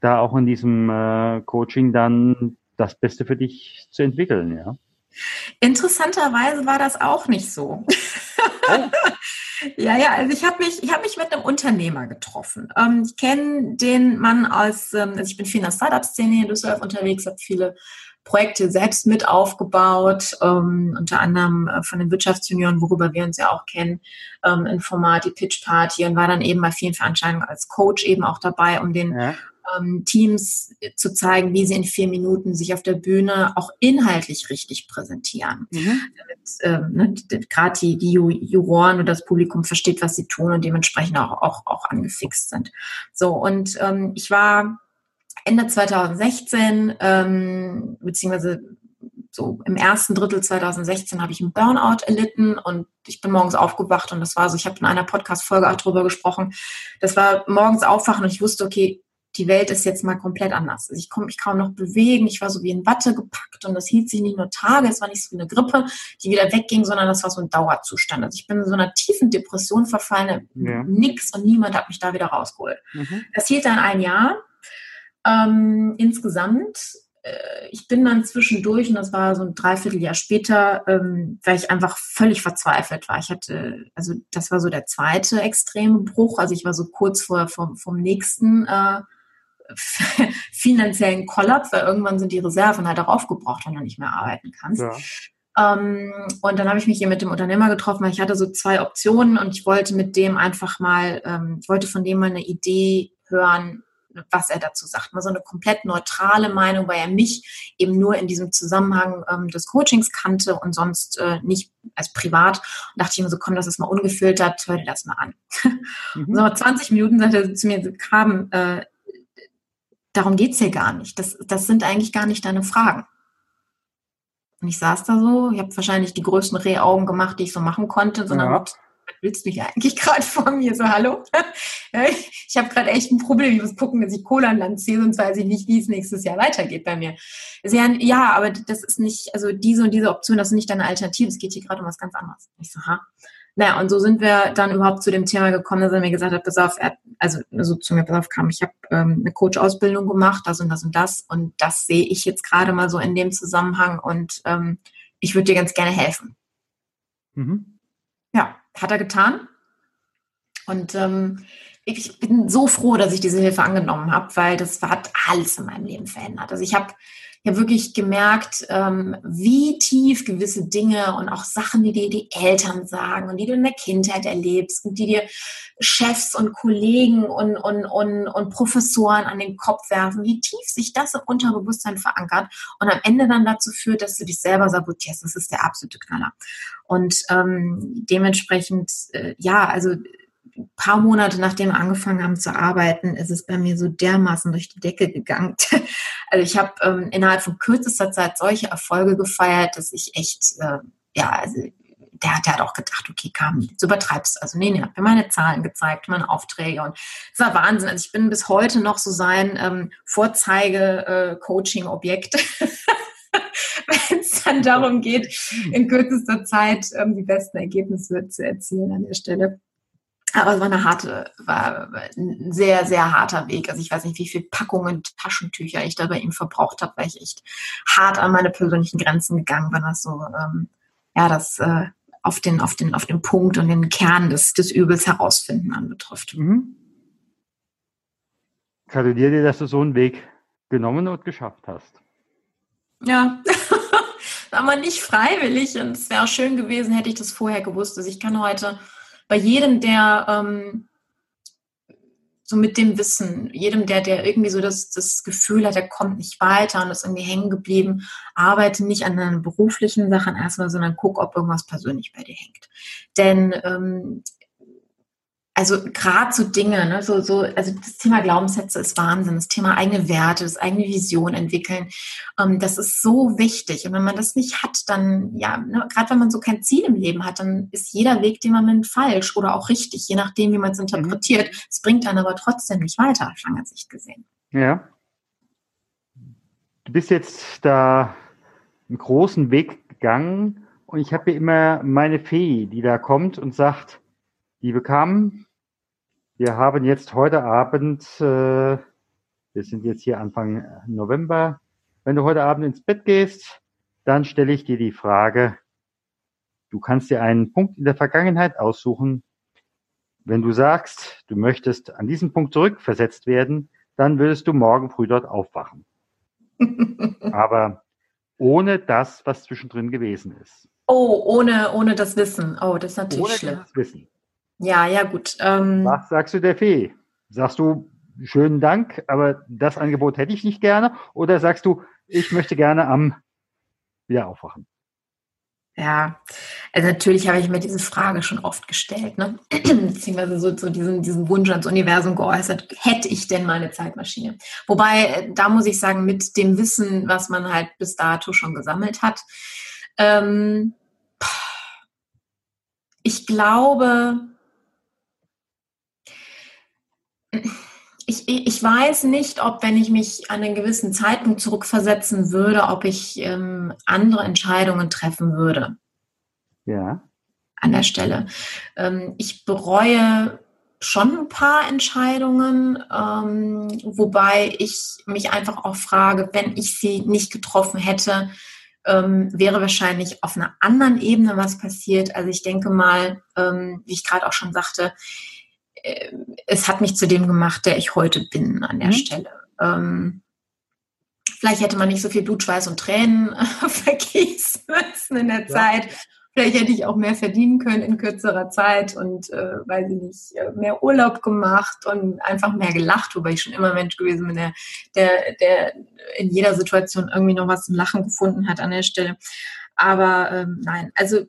da auch in diesem äh, Coaching dann das Beste für dich zu entwickeln, ja? Interessanterweise war das auch nicht so. Oh. ja, ja, also ich habe mich, ich habe mich mit einem Unternehmer getroffen. Ähm, ich kenne den Mann aus, ähm, also ich bin viel in der Startup-Szene in Düsseldorf unterwegs, habe viele Projekte selbst mit aufgebaut, ähm, unter anderem äh, von den Wirtschaftsjunioren, worüber wir uns ja auch kennen, ähm, ein Format, die Pitch Party und war dann eben bei vielen Veranstaltungen als Coach eben auch dabei, um den ja ähm, Teams zu zeigen, wie sie in vier Minuten sich auf der Bühne auch inhaltlich richtig präsentieren. Mhm. Damit ähm, ne, gerade die, die Juroren und das Publikum versteht, was sie tun und dementsprechend auch, auch, auch angefixt sind. So, und ähm, ich war Ende 2016, ähm, beziehungsweise so im ersten Drittel 2016 habe ich einen Burnout erlitten und ich bin morgens aufgewacht und das war so, ich habe in einer Podcast-Folge auch drüber gesprochen. Das war morgens aufwachen und ich wusste, okay, die Welt ist jetzt mal komplett anders. Also ich konnte mich kaum noch bewegen, ich war so wie in Watte gepackt und das hielt sich nicht nur Tage, es war nicht so wie eine Grippe, die wieder wegging, sondern das war so ein Dauerzustand. Also ich bin in so einer tiefen Depression verfallen, ja. nix und niemand hat mich da wieder rausgeholt. Mhm. Das hielt dann ein Jahr ähm, insgesamt äh, ich bin dann zwischendurch, und das war so ein Dreivierteljahr später, ähm, weil ich einfach völlig verzweifelt war. Ich hatte, also das war so der zweite extreme Bruch. Also ich war so kurz vor vom, vom nächsten äh, finanziellen Kollaps, weil irgendwann sind die Reserven halt auch aufgebraucht, wenn du nicht mehr arbeiten kannst. Ja. Ähm, und dann habe ich mich hier mit dem Unternehmer getroffen, weil ich hatte so zwei Optionen und ich wollte mit dem einfach mal, ähm, ich wollte von dem mal eine Idee hören, was er dazu sagt. Mal so eine komplett neutrale Meinung, weil er mich eben nur in diesem Zusammenhang ähm, des Coachings kannte und sonst äh, nicht als privat. Und dachte ich mir so, komm, das ist mal ungefiltert, hör dir das mal an. Mhm. so 20 Minuten sagt er zu mir, Kraben, äh, darum geht's hier gar nicht. Das, das sind eigentlich gar nicht deine Fragen. Und ich saß da so, ich habe wahrscheinlich die größten Rehaugen gemacht, die ich so machen konnte, sondern ja. Willst du hier eigentlich gerade von mir? So, hallo? ich habe gerade echt ein Problem. Ich muss gucken, dass ich Kohle an Land ziehe, sonst weiß ich nicht, wie es nächstes Jahr weitergeht bei mir. Ja, ja, aber das ist nicht, also diese und diese Option, das ist nicht deine Alternative. Es geht hier gerade um was ganz anderes. Ich so, ha. Naja, und so sind wir dann überhaupt zu dem Thema gekommen, dass er mir gesagt hat, pass auf, er, also so zu mir, pass auf, kam, ich habe ähm, eine Coach-Ausbildung gemacht, das und das und das und das sehe ich jetzt gerade mal so in dem Zusammenhang und ähm, ich würde dir ganz gerne helfen. Mhm. Ja, hat er getan. Und ähm, ich bin so froh, dass ich diese Hilfe angenommen habe, weil das hat alles in meinem Leben verändert. Also ich habe ja wirklich gemerkt, ähm, wie tief gewisse Dinge und auch Sachen, die dir die Eltern sagen und die du in der Kindheit erlebst und die dir Chefs und Kollegen und, und, und, und Professoren an den Kopf werfen, wie tief sich das im Unterbewusstsein verankert und am Ende dann dazu führt, dass du dich selber sabotierst. Das ist der absolute Knaller. Und ähm, dementsprechend, äh, ja, also paar Monate nachdem wir angefangen haben zu arbeiten, ist es bei mir so dermaßen durch die Decke gegangen. Also ich habe ähm, innerhalb von kürzester Zeit solche Erfolge gefeiert, dass ich echt, äh, ja, also der, der hat auch gedacht, okay, kam, du übertreibst. Also nee, nee, hat mir meine Zahlen gezeigt, meine Aufträge und es war Wahnsinn. Also ich bin bis heute noch so sein ähm, Vorzeige-Coaching-Objekt. Äh, Wenn es dann darum geht, in kürzester Zeit ähm, die besten Ergebnisse zu erzielen an der Stelle. Aber es war eine harte, war ein sehr, sehr harter Weg. Also ich weiß nicht, wie viele Packungen Taschentücher ich da bei ihm verbraucht habe, weil ich echt hart an meine persönlichen Grenzen gegangen bin, was so, ähm, ja, das äh, auf den, auf den, auf den Punkt und den Kern des, des Übels herausfinden anbetrifft. Mhm. Gratuliere dir, dass du so einen Weg genommen und geschafft hast. Ja, aber nicht freiwillig und es wäre schön gewesen, hätte ich das vorher gewusst. Also ich kann heute bei jedem, der ähm, so mit dem Wissen, jedem, der, der irgendwie so das, das Gefühl hat, er kommt nicht weiter und ist irgendwie hängen geblieben, arbeite nicht an deinen beruflichen Sachen erstmal, sondern guck, ob irgendwas persönlich bei dir hängt. Denn ähm, also gerade so Dinge, ne, so, so, also das Thema Glaubenssätze ist Wahnsinn, das Thema eigene Werte, das eigene Vision entwickeln, ähm, das ist so wichtig. Und wenn man das nicht hat, dann, ja, ne, gerade wenn man so kein Ziel im Leben hat, dann ist jeder Weg, den man nimmt, falsch oder auch richtig, je nachdem, wie man es interpretiert. Mhm. Es bringt einen aber trotzdem nicht weiter, auf lange Sicht gesehen. Ja. Du bist jetzt da einen großen Weg gegangen und ich habe hier immer meine Fee, die da kommt und sagt, Liebe Kam, wir haben jetzt heute Abend, äh, wir sind jetzt hier Anfang November, wenn du heute Abend ins Bett gehst, dann stelle ich dir die Frage, du kannst dir einen Punkt in der Vergangenheit aussuchen. Wenn du sagst, du möchtest an diesen Punkt zurückversetzt werden, dann würdest du morgen früh dort aufwachen. Aber ohne das, was zwischendrin gewesen ist. Oh, ohne, ohne das Wissen. Oh, das ist natürlich ohne schlimm. Das Wissen. Ja, ja, gut. Ähm, Was sagst du der Fee? Sagst du, schönen Dank, aber das Angebot hätte ich nicht gerne? Oder sagst du, ich möchte gerne am wieder aufwachen? Ja, also natürlich habe ich mir diese Frage schon oft gestellt, ne? beziehungsweise so, so diesen, diesen Wunsch ans Universum geäußert, hätte ich denn meine Zeitmaschine? Wobei, da muss ich sagen, mit dem Wissen, was man halt bis dato schon gesammelt hat, ähm, ich glaube, ich, ich weiß nicht, ob wenn ich mich an einen gewissen Zeitpunkt zurückversetzen würde, ob ich ähm, andere Entscheidungen treffen würde. Ja. An der Stelle. Ähm, ich bereue schon ein paar Entscheidungen, ähm, wobei ich mich einfach auch frage, wenn ich sie nicht getroffen hätte, ähm, wäre wahrscheinlich auf einer anderen Ebene was passiert. Also ich denke mal, ähm, wie ich gerade auch schon sagte, es hat mich zu dem gemacht, der ich heute bin an der mhm. Stelle. Ähm, vielleicht hätte man nicht so viel Blut, Schweiß und Tränen vergießen müssen in der ja. Zeit. Vielleicht hätte ich auch mehr verdienen können in kürzerer Zeit und äh, weiß ich nicht, äh, mehr Urlaub gemacht und einfach mehr gelacht, wobei ich schon immer Mensch gewesen bin, der, der, der in jeder Situation irgendwie noch was zum Lachen gefunden hat an der Stelle. Aber ähm, nein, also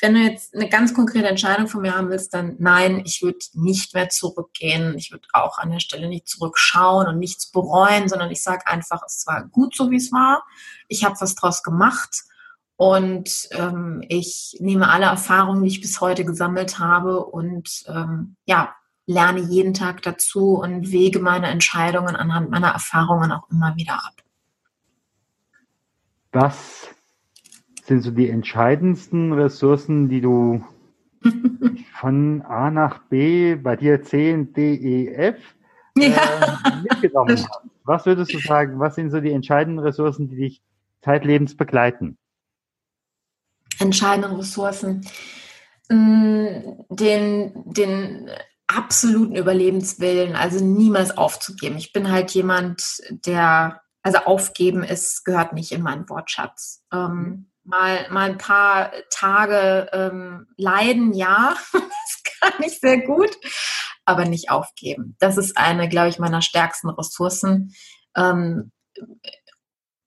wenn du jetzt eine ganz konkrete Entscheidung von mir haben willst, dann nein, ich würde nicht mehr zurückgehen. Ich würde auch an der Stelle nicht zurückschauen und nichts bereuen, sondern ich sage einfach, es war gut so, wie es war. Ich habe was draus gemacht und ähm, ich nehme alle Erfahrungen, die ich bis heute gesammelt habe und ähm, ja, lerne jeden Tag dazu und wege meine Entscheidungen anhand meiner Erfahrungen auch immer wieder ab. Was sind so die entscheidendsten Ressourcen, die du von A nach B, bei dir C, D, E, F äh, ja. mitgenommen hast? Was würdest du sagen, was sind so die entscheidenden Ressourcen, die dich zeitlebens begleiten? entscheidenden Ressourcen, mm, den, den absoluten Überlebenswillen, also niemals aufzugeben. Ich bin halt jemand, der, also aufgeben ist, gehört nicht in meinen Wortschatz. Ähm, mal, mal ein paar Tage ähm, leiden, ja, das kann ich sehr gut, aber nicht aufgeben. Das ist eine, glaube ich, meiner stärksten Ressourcen. Ähm,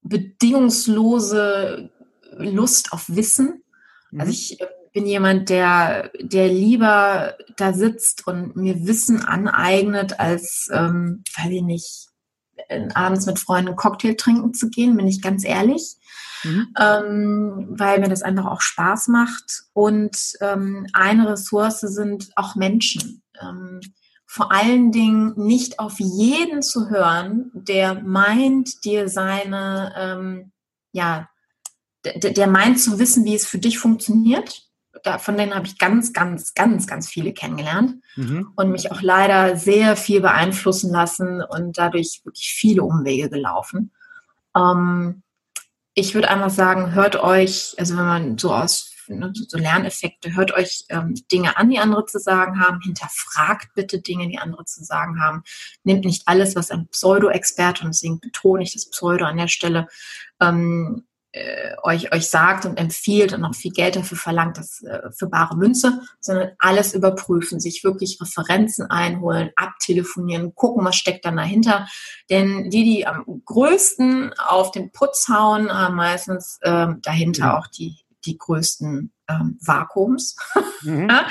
bedingungslose Lust auf Wissen. Also mhm. Also ich äh, bin jemand, der, der lieber da sitzt und mir Wissen aneignet, als, ähm, weiß ich nicht, abends mit Freunden Cocktail trinken zu gehen, bin ich ganz ehrlich. Mhm. Ähm, weil mir das einfach auch Spaß macht. Und ähm, eine Ressource sind auch Menschen. Ähm, vor allen Dingen nicht auf jeden zu hören, der meint, dir seine, ähm, ja, der meint zu wissen, wie es für dich funktioniert. Da, von denen habe ich ganz, ganz, ganz, ganz viele kennengelernt mhm. und mich auch leider sehr viel beeinflussen lassen und dadurch wirklich viele Umwege gelaufen. Ähm, ich würde einfach sagen, hört euch, also wenn man so aus ne, so Lerneffekte, hört euch ähm, Dinge an, die andere zu sagen haben, hinterfragt bitte Dinge, die andere zu sagen haben. Nehmt nicht alles, was ein Pseudo-Experte, und deswegen betone ich das Pseudo an der Stelle, ähm, äh, euch, euch sagt und empfiehlt und noch viel Geld dafür verlangt, das äh, für bare Münze, sondern alles überprüfen, sich wirklich Referenzen einholen, abtelefonieren, gucken, was steckt dann dahinter. Denn die, die am größten auf den Putz hauen, haben meistens ähm, dahinter ja. auch die, die größten ähm, Vakuums. Mhm, ja.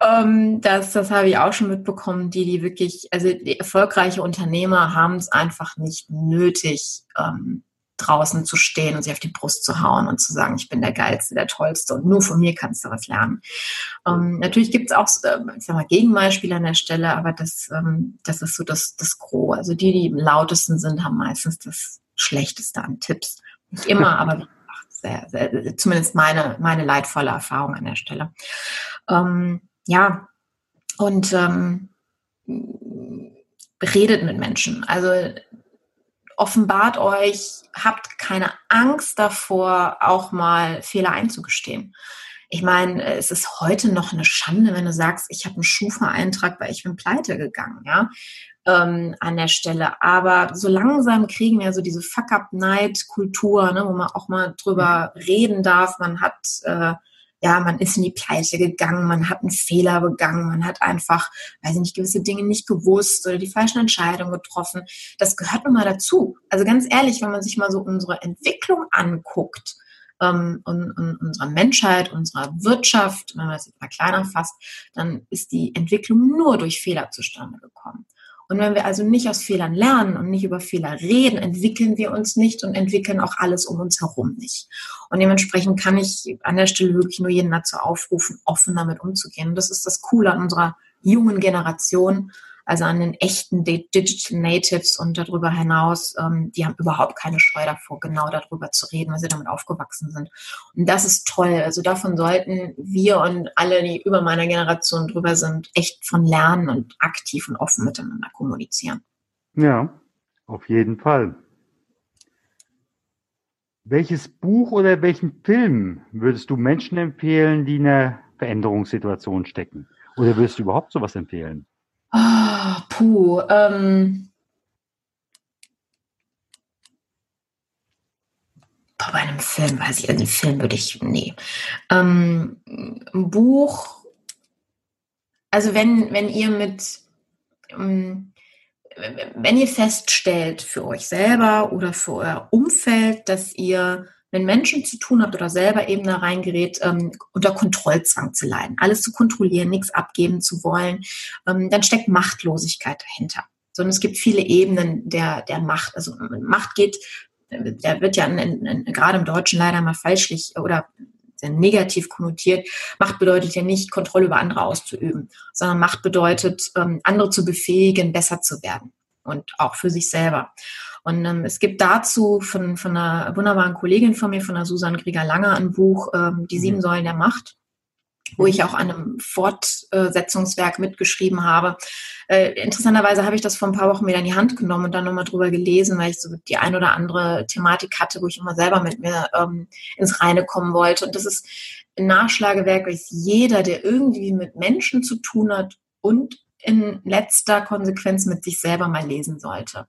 Ähm, das, das habe ich auch schon mitbekommen, die, die wirklich, also die erfolgreiche Unternehmer haben es einfach nicht nötig, ähm, draußen zu stehen und sich auf die Brust zu hauen und zu sagen, ich bin der Geilste, der Tollste und nur von mir kannst du was lernen. Ähm, natürlich gibt es auch, äh, ich sag mal, Gegenbeispiele an der Stelle, aber das, ähm, das ist so das, das Gros. Also die, die am lautesten sind, haben meistens das Schlechteste an Tipps. Nicht immer, aber gesagt, sehr, sehr, zumindest meine, meine leidvolle Erfahrung an der Stelle. Ähm, ja, und ähm, redet mit Menschen. Also offenbart euch, habt keine Angst davor, auch mal Fehler einzugestehen. Ich meine, es ist heute noch eine Schande, wenn du sagst, ich habe einen Schufa-Eintrag, weil ich bin pleite gegangen, ja, ähm, an der Stelle. Aber so langsam kriegen wir so diese Fuck-up-Night-Kultur, ne, wo man auch mal drüber mhm. reden darf. Man hat äh, ja, man ist in die Pleite gegangen, man hat einen Fehler begangen, man hat einfach, weiß ich nicht, gewisse Dinge nicht gewusst oder die falschen Entscheidungen getroffen. Das gehört nun mal dazu. Also ganz ehrlich, wenn man sich mal so unsere Entwicklung anguckt, ähm, und, und unserer Menschheit, unserer Wirtschaft, wenn man das jetzt mal kleiner fasst, dann ist die Entwicklung nur durch Fehler zustande gekommen. Und wenn wir also nicht aus Fehlern lernen und nicht über Fehler reden, entwickeln wir uns nicht und entwickeln auch alles um uns herum nicht. Und dementsprechend kann ich an der Stelle wirklich nur jeden dazu aufrufen, offen damit umzugehen. Und das ist das Coole an unserer jungen Generation. Also an den echten Digital Natives und darüber hinaus, ähm, die haben überhaupt keine Scheu davor, genau darüber zu reden, weil sie damit aufgewachsen sind. Und das ist toll. Also davon sollten wir und alle, die über meiner Generation drüber sind, echt von lernen und aktiv und offen miteinander kommunizieren. Ja, auf jeden Fall. Welches Buch oder welchen Film würdest du Menschen empfehlen, die in einer Veränderungssituation stecken? Oder würdest du überhaupt sowas empfehlen? Oh, puh, ähm. Bei einem Film weiß ich, also einen Film würde ich, nee. Ähm, ein Buch, also wenn, wenn ihr mit, ähm, wenn ihr feststellt für euch selber oder für euer Umfeld, dass ihr mit Menschen zu tun habt oder selber eben da reingerät, ähm, unter Kontrollzwang zu leiden, alles zu kontrollieren, nichts abgeben zu wollen, ähm, dann steckt Machtlosigkeit dahinter. Sondern es gibt viele Ebenen der, der Macht. Also Macht geht, der wird ja in, in, gerade im Deutschen leider mal falschlich oder negativ konnotiert. Macht bedeutet ja nicht, Kontrolle über andere auszuüben, sondern Macht bedeutet, ähm, andere zu befähigen, besser zu werden und auch für sich selber. Und ähm, es gibt dazu von, von einer wunderbaren Kollegin von mir, von der Susan Krieger-Lange, ein Buch, ähm, Die sieben mhm. Säulen der Macht wo ich auch an einem Fortsetzungswerk mitgeschrieben habe. Äh, interessanterweise habe ich das vor ein paar Wochen wieder in die Hand genommen und dann nochmal drüber gelesen, weil ich so die ein oder andere Thematik hatte, wo ich immer selber mit mir ähm, ins Reine kommen wollte. Und das ist ein Nachschlagewerk, welches jeder, der irgendwie mit Menschen zu tun hat und in letzter Konsequenz mit sich selber mal lesen sollte.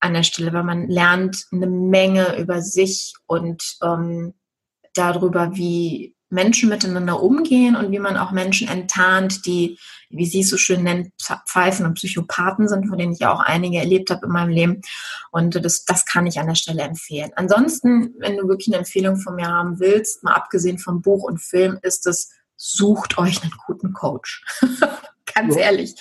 An der Stelle, weil man lernt eine Menge über sich und ähm, darüber, wie Menschen miteinander umgehen und wie man auch Menschen enttarnt, die, wie sie es so schön nennt, Pfeifen und Psychopathen sind, von denen ich auch einige erlebt habe in meinem Leben. Und das, das kann ich an der Stelle empfehlen. Ansonsten, wenn du wirklich eine Empfehlung von mir haben willst, mal abgesehen vom Buch und Film, ist es, sucht euch einen guten Coach. Ganz ja. ehrlich.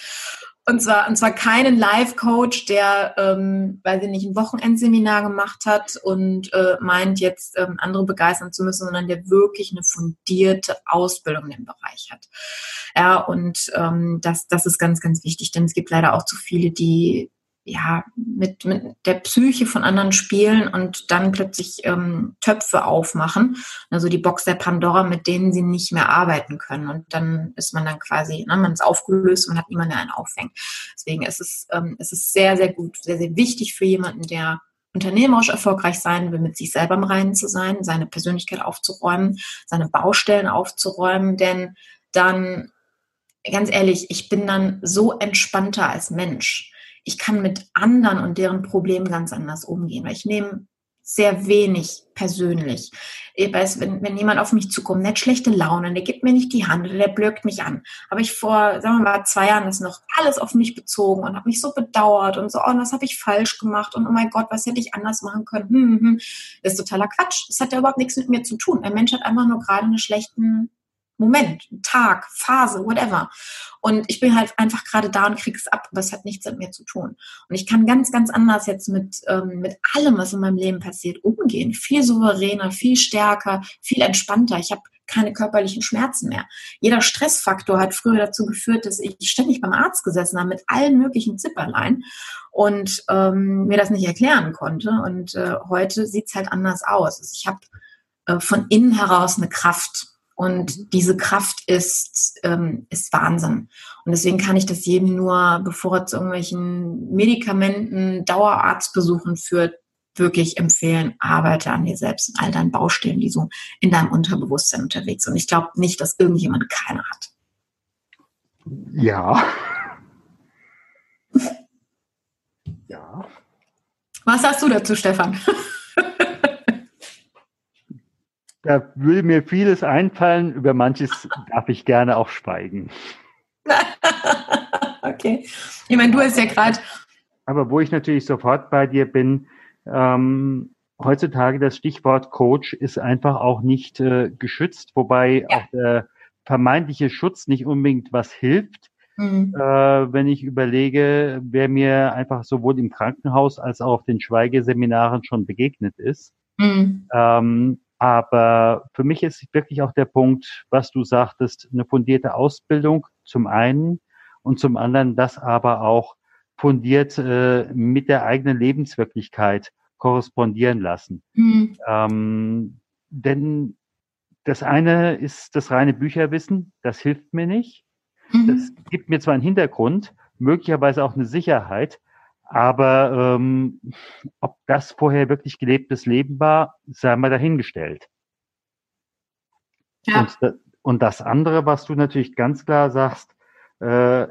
Und zwar, und zwar keinen Live-Coach, der, ähm, weil sie nicht ein Wochenendseminar gemacht hat und äh, meint, jetzt ähm, andere begeistern zu müssen, sondern der wirklich eine fundierte Ausbildung im Bereich hat. Ja, und ähm, das, das ist ganz, ganz wichtig, denn es gibt leider auch zu viele, die ja, mit, mit der Psyche von anderen spielen und dann plötzlich ähm, Töpfe aufmachen, also die Box der Pandora, mit denen sie nicht mehr arbeiten können. Und dann ist man dann quasi, ne, man ist aufgelöst und hat niemanden, der einen auffängt. Deswegen ist es, ähm, es ist sehr, sehr gut, sehr, sehr wichtig für jemanden, der unternehmerisch erfolgreich sein will, mit sich selber im Reinen zu sein, seine Persönlichkeit aufzuräumen, seine Baustellen aufzuräumen, denn dann, ganz ehrlich, ich bin dann so entspannter als Mensch ich kann mit anderen und deren Problemen ganz anders umgehen, weil ich nehme sehr wenig persönlich. Ich weiß, wenn, wenn jemand auf mich zukommt, der hat schlechte Laune, der gibt mir nicht die Hand der blökt mich an. Habe ich vor, sagen wir mal, zwei Jahren das noch alles auf mich bezogen und habe mich so bedauert und so, oh, was habe ich falsch gemacht und oh mein Gott, was hätte ich anders machen können? Hm, hm, hm. Das ist totaler Quatsch. Das hat ja überhaupt nichts mit mir zu tun. Ein Mensch hat einfach nur gerade einen schlechten Moment, Tag, Phase, whatever. Und ich bin halt einfach gerade da und kriege es ab, aber es hat nichts mit mir zu tun. Und ich kann ganz, ganz anders jetzt mit, ähm, mit allem, was in meinem Leben passiert, umgehen. Viel souveräner, viel stärker, viel entspannter. Ich habe keine körperlichen Schmerzen mehr. Jeder Stressfaktor hat früher dazu geführt, dass ich ständig beim Arzt gesessen habe mit allen möglichen Zipperlein und ähm, mir das nicht erklären konnte. Und äh, heute sieht's halt anders aus. Also ich habe äh, von innen heraus eine Kraft und diese Kraft ist, ähm, ist Wahnsinn. Und deswegen kann ich das jedem nur, bevor er zu irgendwelchen Medikamenten, Dauerarztbesuchen führt, wirklich empfehlen, arbeite an dir selbst und all deinen Baustellen, die so in deinem Unterbewusstsein unterwegs sind. Und ich glaube nicht, dass irgendjemand keine hat. Ja. ja. Was sagst du dazu, Stefan? Da würde mir vieles einfallen, über manches darf ich gerne auch schweigen. okay. Ich meine, du hast ja gerade. Aber wo ich natürlich sofort bei dir bin, ähm, heutzutage das Stichwort Coach ist einfach auch nicht äh, geschützt, wobei ja. auch der vermeintliche Schutz nicht unbedingt was hilft. Mhm. Äh, wenn ich überlege, wer mir einfach sowohl im Krankenhaus als auch auf den Schweigeseminaren schon begegnet ist. Mhm. Ähm, aber für mich ist wirklich auch der Punkt, was du sagtest, eine fundierte Ausbildung zum einen und zum anderen das aber auch fundiert äh, mit der eigenen Lebenswirklichkeit korrespondieren lassen. Mhm. Ähm, denn das eine ist das reine Bücherwissen, das hilft mir nicht. Mhm. Das gibt mir zwar einen Hintergrund, möglicherweise auch eine Sicherheit, aber ähm, ob das vorher wirklich gelebtes Leben war, sei mal dahingestellt. Ja. Und, und das andere, was du natürlich ganz klar sagst, äh,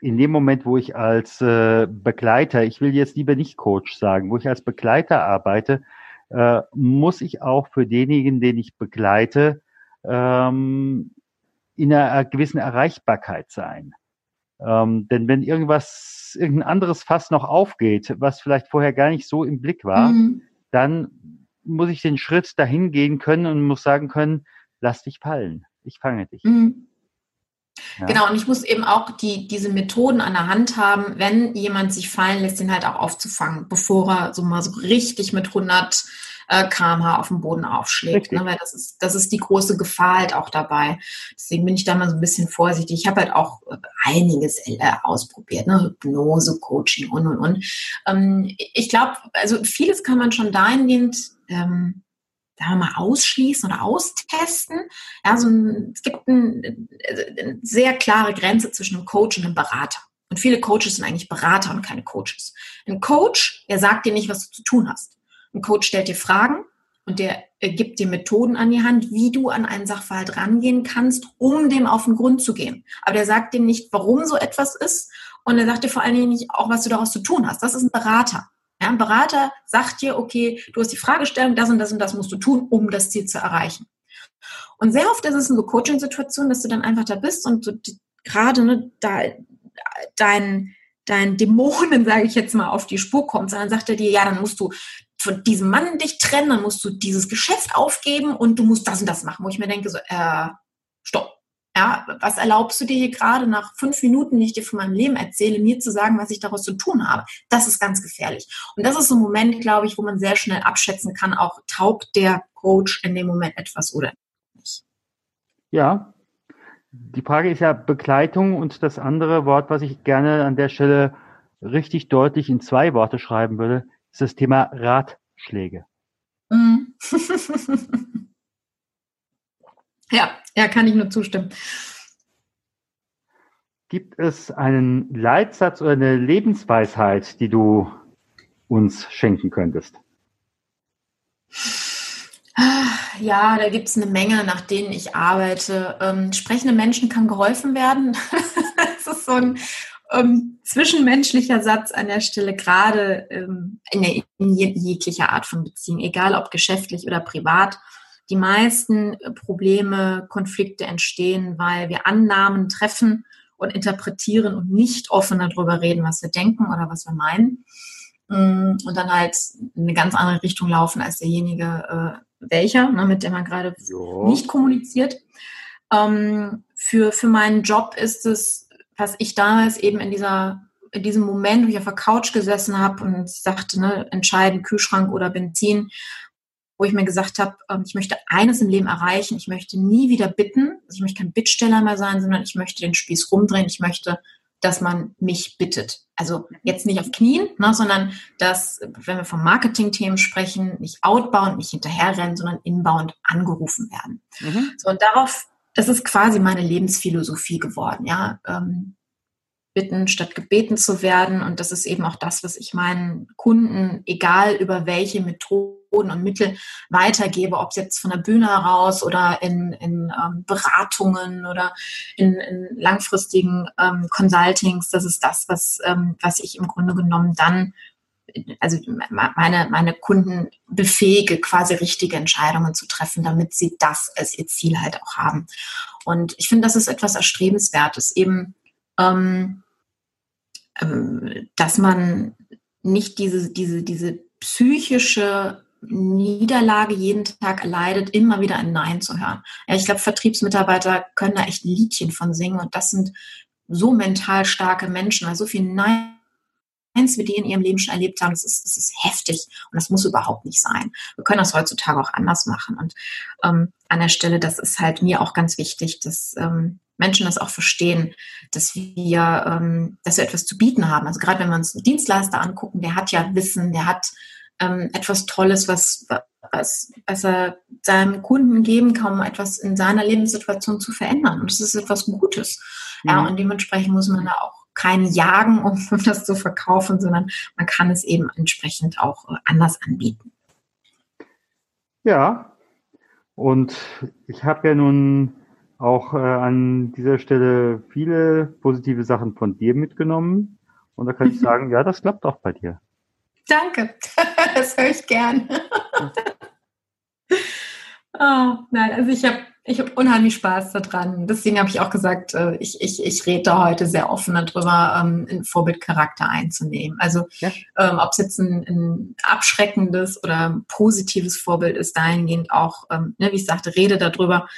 in dem Moment, wo ich als äh, Begleiter, ich will jetzt lieber nicht Coach sagen, wo ich als Begleiter arbeite, äh, muss ich auch für denjenigen, den ich begleite, ähm, in einer gewissen Erreichbarkeit sein. Ähm, denn wenn irgendwas, irgendein anderes Fass noch aufgeht, was vielleicht vorher gar nicht so im Blick war, mhm. dann muss ich den Schritt dahin gehen können und muss sagen können, lass dich fallen. Ich fange dich. Mhm. Ja. Genau, und ich muss eben auch die, diese Methoden an der Hand haben, wenn jemand sich fallen lässt, den halt auch aufzufangen, bevor er so mal so richtig mit 100 äh, kmh auf dem Boden aufschlägt. Ne? Weil das ist, das ist die große Gefahr halt auch dabei. Deswegen bin ich da mal so ein bisschen vorsichtig. Ich habe halt auch einiges äh, ausprobiert, ne? Hypnose, Coaching und, und, und. Ähm, ich glaube, also vieles kann man schon dahingehend ähm, sagen wir mal, ausschließen oder austesten. Ja, so ein, es gibt ein, eine sehr klare Grenze zwischen einem Coach und einem Berater. Und viele Coaches sind eigentlich Berater und keine Coaches. Ein Coach, der sagt dir nicht, was du zu tun hast. Ein Coach stellt dir Fragen und der gibt dir Methoden an die Hand, wie du an einen Sachverhalt rangehen kannst, um dem auf den Grund zu gehen. Aber der sagt dir nicht, warum so etwas ist und er sagt dir vor allen Dingen nicht auch, was du daraus zu tun hast. Das ist ein Berater. Ja, ein Berater sagt dir, okay, du hast die Fragestellung, das und das und das musst du tun, um das Ziel zu erreichen. Und sehr oft ist es eine Coaching-Situation, dass du dann einfach da bist und so gerade ne, da, dein, dein Dämonen, sage ich jetzt mal, auf die Spur kommt, sondern sagt er dir, ja, dann musst du von diesem Mann dich trennen, dann musst du dieses Geschäft aufgeben und du musst das und das machen, wo ich mir denke, so, äh, stopp. Ja, was erlaubst du dir hier gerade nach fünf Minuten, wie ich dir von meinem Leben erzähle, mir zu sagen, was ich daraus zu tun habe? Das ist ganz gefährlich. Und das ist so ein Moment, glaube ich, wo man sehr schnell abschätzen kann, auch taugt der Coach in dem Moment etwas oder nicht. Ja, die Frage ist ja Begleitung und das andere Wort, was ich gerne an der Stelle richtig deutlich in zwei Worte schreiben würde, ist das Thema Ratschläge. Mm. ja, ja, kann ich nur zustimmen. Gibt es einen Leitsatz oder eine Lebensweisheit, die du uns schenken könntest? Ja, da gibt es eine Menge, nach denen ich arbeite. Ähm, sprechende Menschen kann geholfen werden. das ist so ein ähm, zwischenmenschlicher Satz an der Stelle, gerade ähm, in, der, in jeglicher Art von Beziehung, egal ob geschäftlich oder privat. Die meisten Probleme, Konflikte entstehen, weil wir Annahmen treffen und interpretieren und nicht offen darüber reden, was wir denken oder was wir meinen. Mm, und dann halt in eine ganz andere Richtung laufen als derjenige, äh, welcher, ne, mit dem man gerade nicht kommuniziert. Ähm, für, für meinen Job ist es was ich damals eben in dieser in diesem Moment, wo ich auf der Couch gesessen habe und sagte, ne, entscheiden Kühlschrank oder Benzin, wo ich mir gesagt habe, ähm, ich möchte eines im Leben erreichen, ich möchte nie wieder bitten, also ich möchte kein Bittsteller mehr sein, sondern ich möchte den Spieß rumdrehen, ich möchte, dass man mich bittet. Also jetzt nicht auf Knien, ne, sondern dass, wenn wir von Marketing-Themen sprechen, nicht outbound, nicht hinterherrennen, sondern inbound angerufen werden. Mhm. So, und darauf das ist quasi meine Lebensphilosophie geworden, ja. Ähm, bitten statt gebeten zu werden. Und das ist eben auch das, was ich meinen Kunden, egal über welche Methoden und Mittel weitergebe, ob es jetzt von der Bühne heraus oder in, in ähm, Beratungen oder in, in langfristigen ähm, Consultings, das ist das, was, ähm, was ich im Grunde genommen dann also meine, meine Kunden befähige, quasi richtige Entscheidungen zu treffen, damit sie das als ihr Ziel halt auch haben. Und ich finde, das ist etwas Erstrebenswertes, eben, ähm, ähm, dass man nicht diese, diese, diese psychische Niederlage jeden Tag erleidet, immer wieder ein Nein zu hören. Ich glaube, Vertriebsmitarbeiter können da echt Liedchen von singen und das sind so mental starke Menschen, weil so viel Nein wie die in ihrem Leben schon erlebt haben, das ist, das ist heftig und das muss überhaupt nicht sein. Wir können das heutzutage auch anders machen. Und ähm, an der Stelle, das ist halt mir auch ganz wichtig, dass ähm, Menschen das auch verstehen, dass wir, ähm, dass wir etwas zu bieten haben. Also gerade wenn wir uns einen Dienstleister angucken, der hat ja Wissen, der hat ähm, etwas Tolles, was, was, was er seinem Kunden geben kann, um etwas in seiner Lebenssituation zu verändern. Und das ist etwas Gutes. Mhm. Ja, und dementsprechend muss man da auch kein Jagen, um das zu verkaufen, sondern man kann es eben entsprechend auch äh, anders anbieten. Ja, und ich habe ja nun auch äh, an dieser Stelle viele positive Sachen von dir mitgenommen. Und da kann ich sagen, ja, das klappt auch bei dir. Danke, das höre ich gern. oh, nein, also ich habe ich habe unheimlich Spaß daran. Deswegen habe ich auch gesagt, äh, ich, ich, ich rede heute sehr offen darüber, ähm, einen Vorbildcharakter einzunehmen. Also ja. ähm, ob es jetzt ein, ein abschreckendes oder ein positives Vorbild ist, dahingehend auch, ähm, ne, wie ich sagte, rede darüber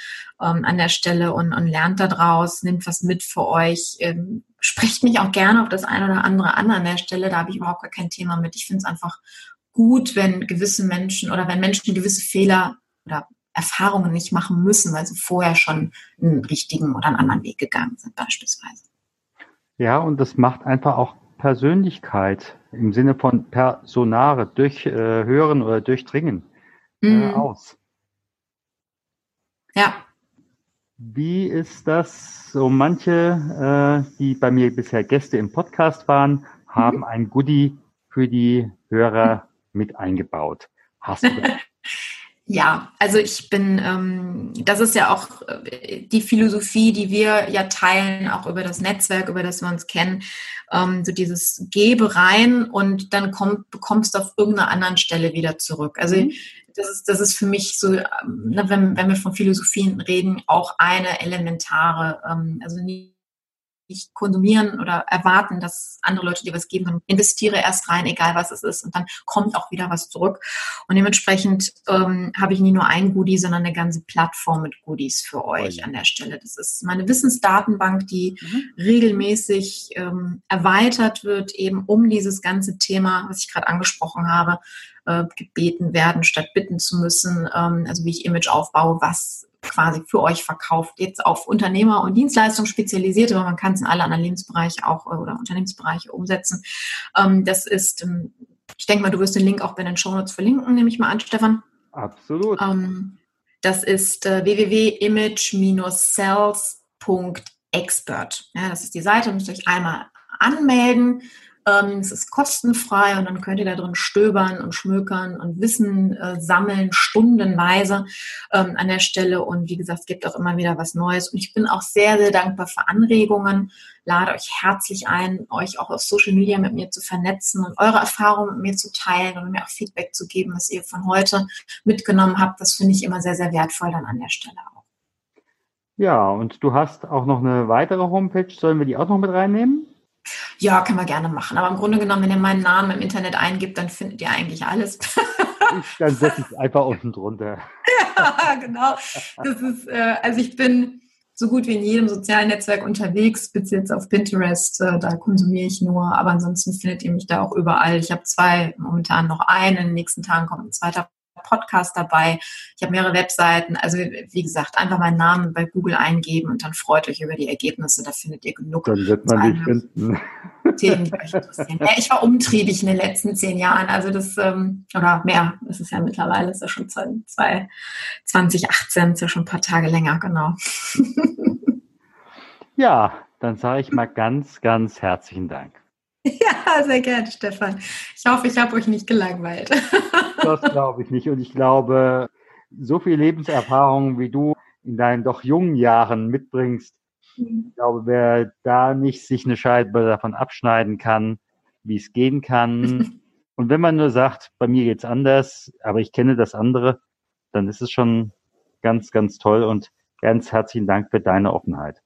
ähm, an der Stelle und, und lernt daraus, nimmt was mit für euch, ähm, sprecht mich auch gerne auf das eine oder andere an an der Stelle. Da habe ich überhaupt gar kein Thema mit. Ich finde es einfach gut, wenn gewisse Menschen oder wenn Menschen gewisse Fehler oder Erfahrungen nicht machen müssen, weil sie vorher schon einen richtigen oder einen anderen Weg gegangen sind, beispielsweise. Ja, und das macht einfach auch Persönlichkeit im Sinne von Personare durch äh, Hören oder Durchdringen äh, mhm. aus. Ja. Wie ist das? So manche, äh, die bei mir bisher Gäste im Podcast waren, haben mhm. ein Goodie für die Hörer mit eingebaut. Hast du das? Ja, also ich bin, ähm, das ist ja auch äh, die Philosophie, die wir ja teilen, auch über das Netzwerk, über das wir uns kennen. Ähm, so dieses Gebe rein und dann kommt, bekommst du auf irgendeiner anderen Stelle wieder zurück. Also mhm. das ist, das ist für mich so, ähm, wenn, wenn wir von Philosophien reden, auch eine elementare, ähm, also nie nicht konsumieren oder erwarten, dass andere Leute dir was geben, sondern investiere erst rein, egal was es ist, und dann kommt auch wieder was zurück. Und dementsprechend ähm, habe ich nie nur ein Goodie, sondern eine ganze Plattform mit Goodies für euch an der Stelle. Das ist meine Wissensdatenbank, die mhm. regelmäßig ähm, erweitert wird, eben um dieses ganze Thema, was ich gerade angesprochen habe, äh, gebeten werden, statt bitten zu müssen. Ähm, also wie ich Image aufbaue, was quasi für euch verkauft, jetzt auf Unternehmer und Dienstleistungen spezialisiert, aber man kann es in alle anderen Lebensbereiche auch äh, oder Unternehmensbereiche umsetzen. Ähm, das ist, ähm, ich denke mal, du wirst den Link auch bei den Show Notes verlinken, nehme ich mal an, Stefan. Absolut. Ähm, das ist äh, www.image-sales.expert. Ja, das ist die Seite, müsst ihr euch einmal anmelden. Ähm, es ist kostenfrei und dann könnt ihr da drin stöbern und schmökern und Wissen äh, sammeln, stundenweise ähm, an der Stelle. Und wie gesagt, es gibt auch immer wieder was Neues. Und ich bin auch sehr, sehr dankbar für Anregungen. Lade euch herzlich ein, euch auch auf Social Media mit mir zu vernetzen und eure Erfahrungen mit mir zu teilen und mir auch Feedback zu geben, was ihr von heute mitgenommen habt. Das finde ich immer sehr, sehr wertvoll dann an der Stelle auch. Ja, und du hast auch noch eine weitere Homepage. Sollen wir die auch noch mit reinnehmen? Ja, können wir gerne machen. Aber im Grunde genommen, wenn ihr meinen Namen im Internet eingibt, dann findet ihr eigentlich alles. dann setze ich es einfach unten drunter. ja, genau. Das ist, äh, also ich bin so gut wie in jedem sozialen Netzwerk unterwegs, bis jetzt auf Pinterest, äh, da konsumiere ich nur, aber ansonsten findet ihr mich da auch überall. Ich habe zwei, momentan noch einen, in den nächsten Tagen kommt ein zweiter Podcast dabei. Ich habe mehrere Webseiten. Also wie gesagt, einfach meinen Namen bei Google eingeben und dann freut euch über die Ergebnisse. Da findet ihr genug. Dann wird man dich finden. Themen, die euch interessieren. Ja, ich war umtriebig in den letzten zehn Jahren. Also das, ähm, oder mehr, das ist ja mittlerweile, ist ja schon 2018, ist ja schon ein paar Tage länger, genau. ja, dann sage ich mal ganz, ganz herzlichen Dank. Ja, sehr gerne, Stefan. Ich hoffe, ich habe euch nicht gelangweilt. Das glaube ich nicht. Und ich glaube, so viel Lebenserfahrung, wie du in deinen doch jungen Jahren mitbringst, ich glaube, wer da nicht sich eine Scheibe davon abschneiden kann, wie es gehen kann. Und wenn man nur sagt, bei mir geht's anders, aber ich kenne das andere, dann ist es schon ganz, ganz toll und ganz herzlichen Dank für deine Offenheit.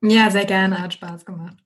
Ja, sehr gerne, hat Spaß gemacht.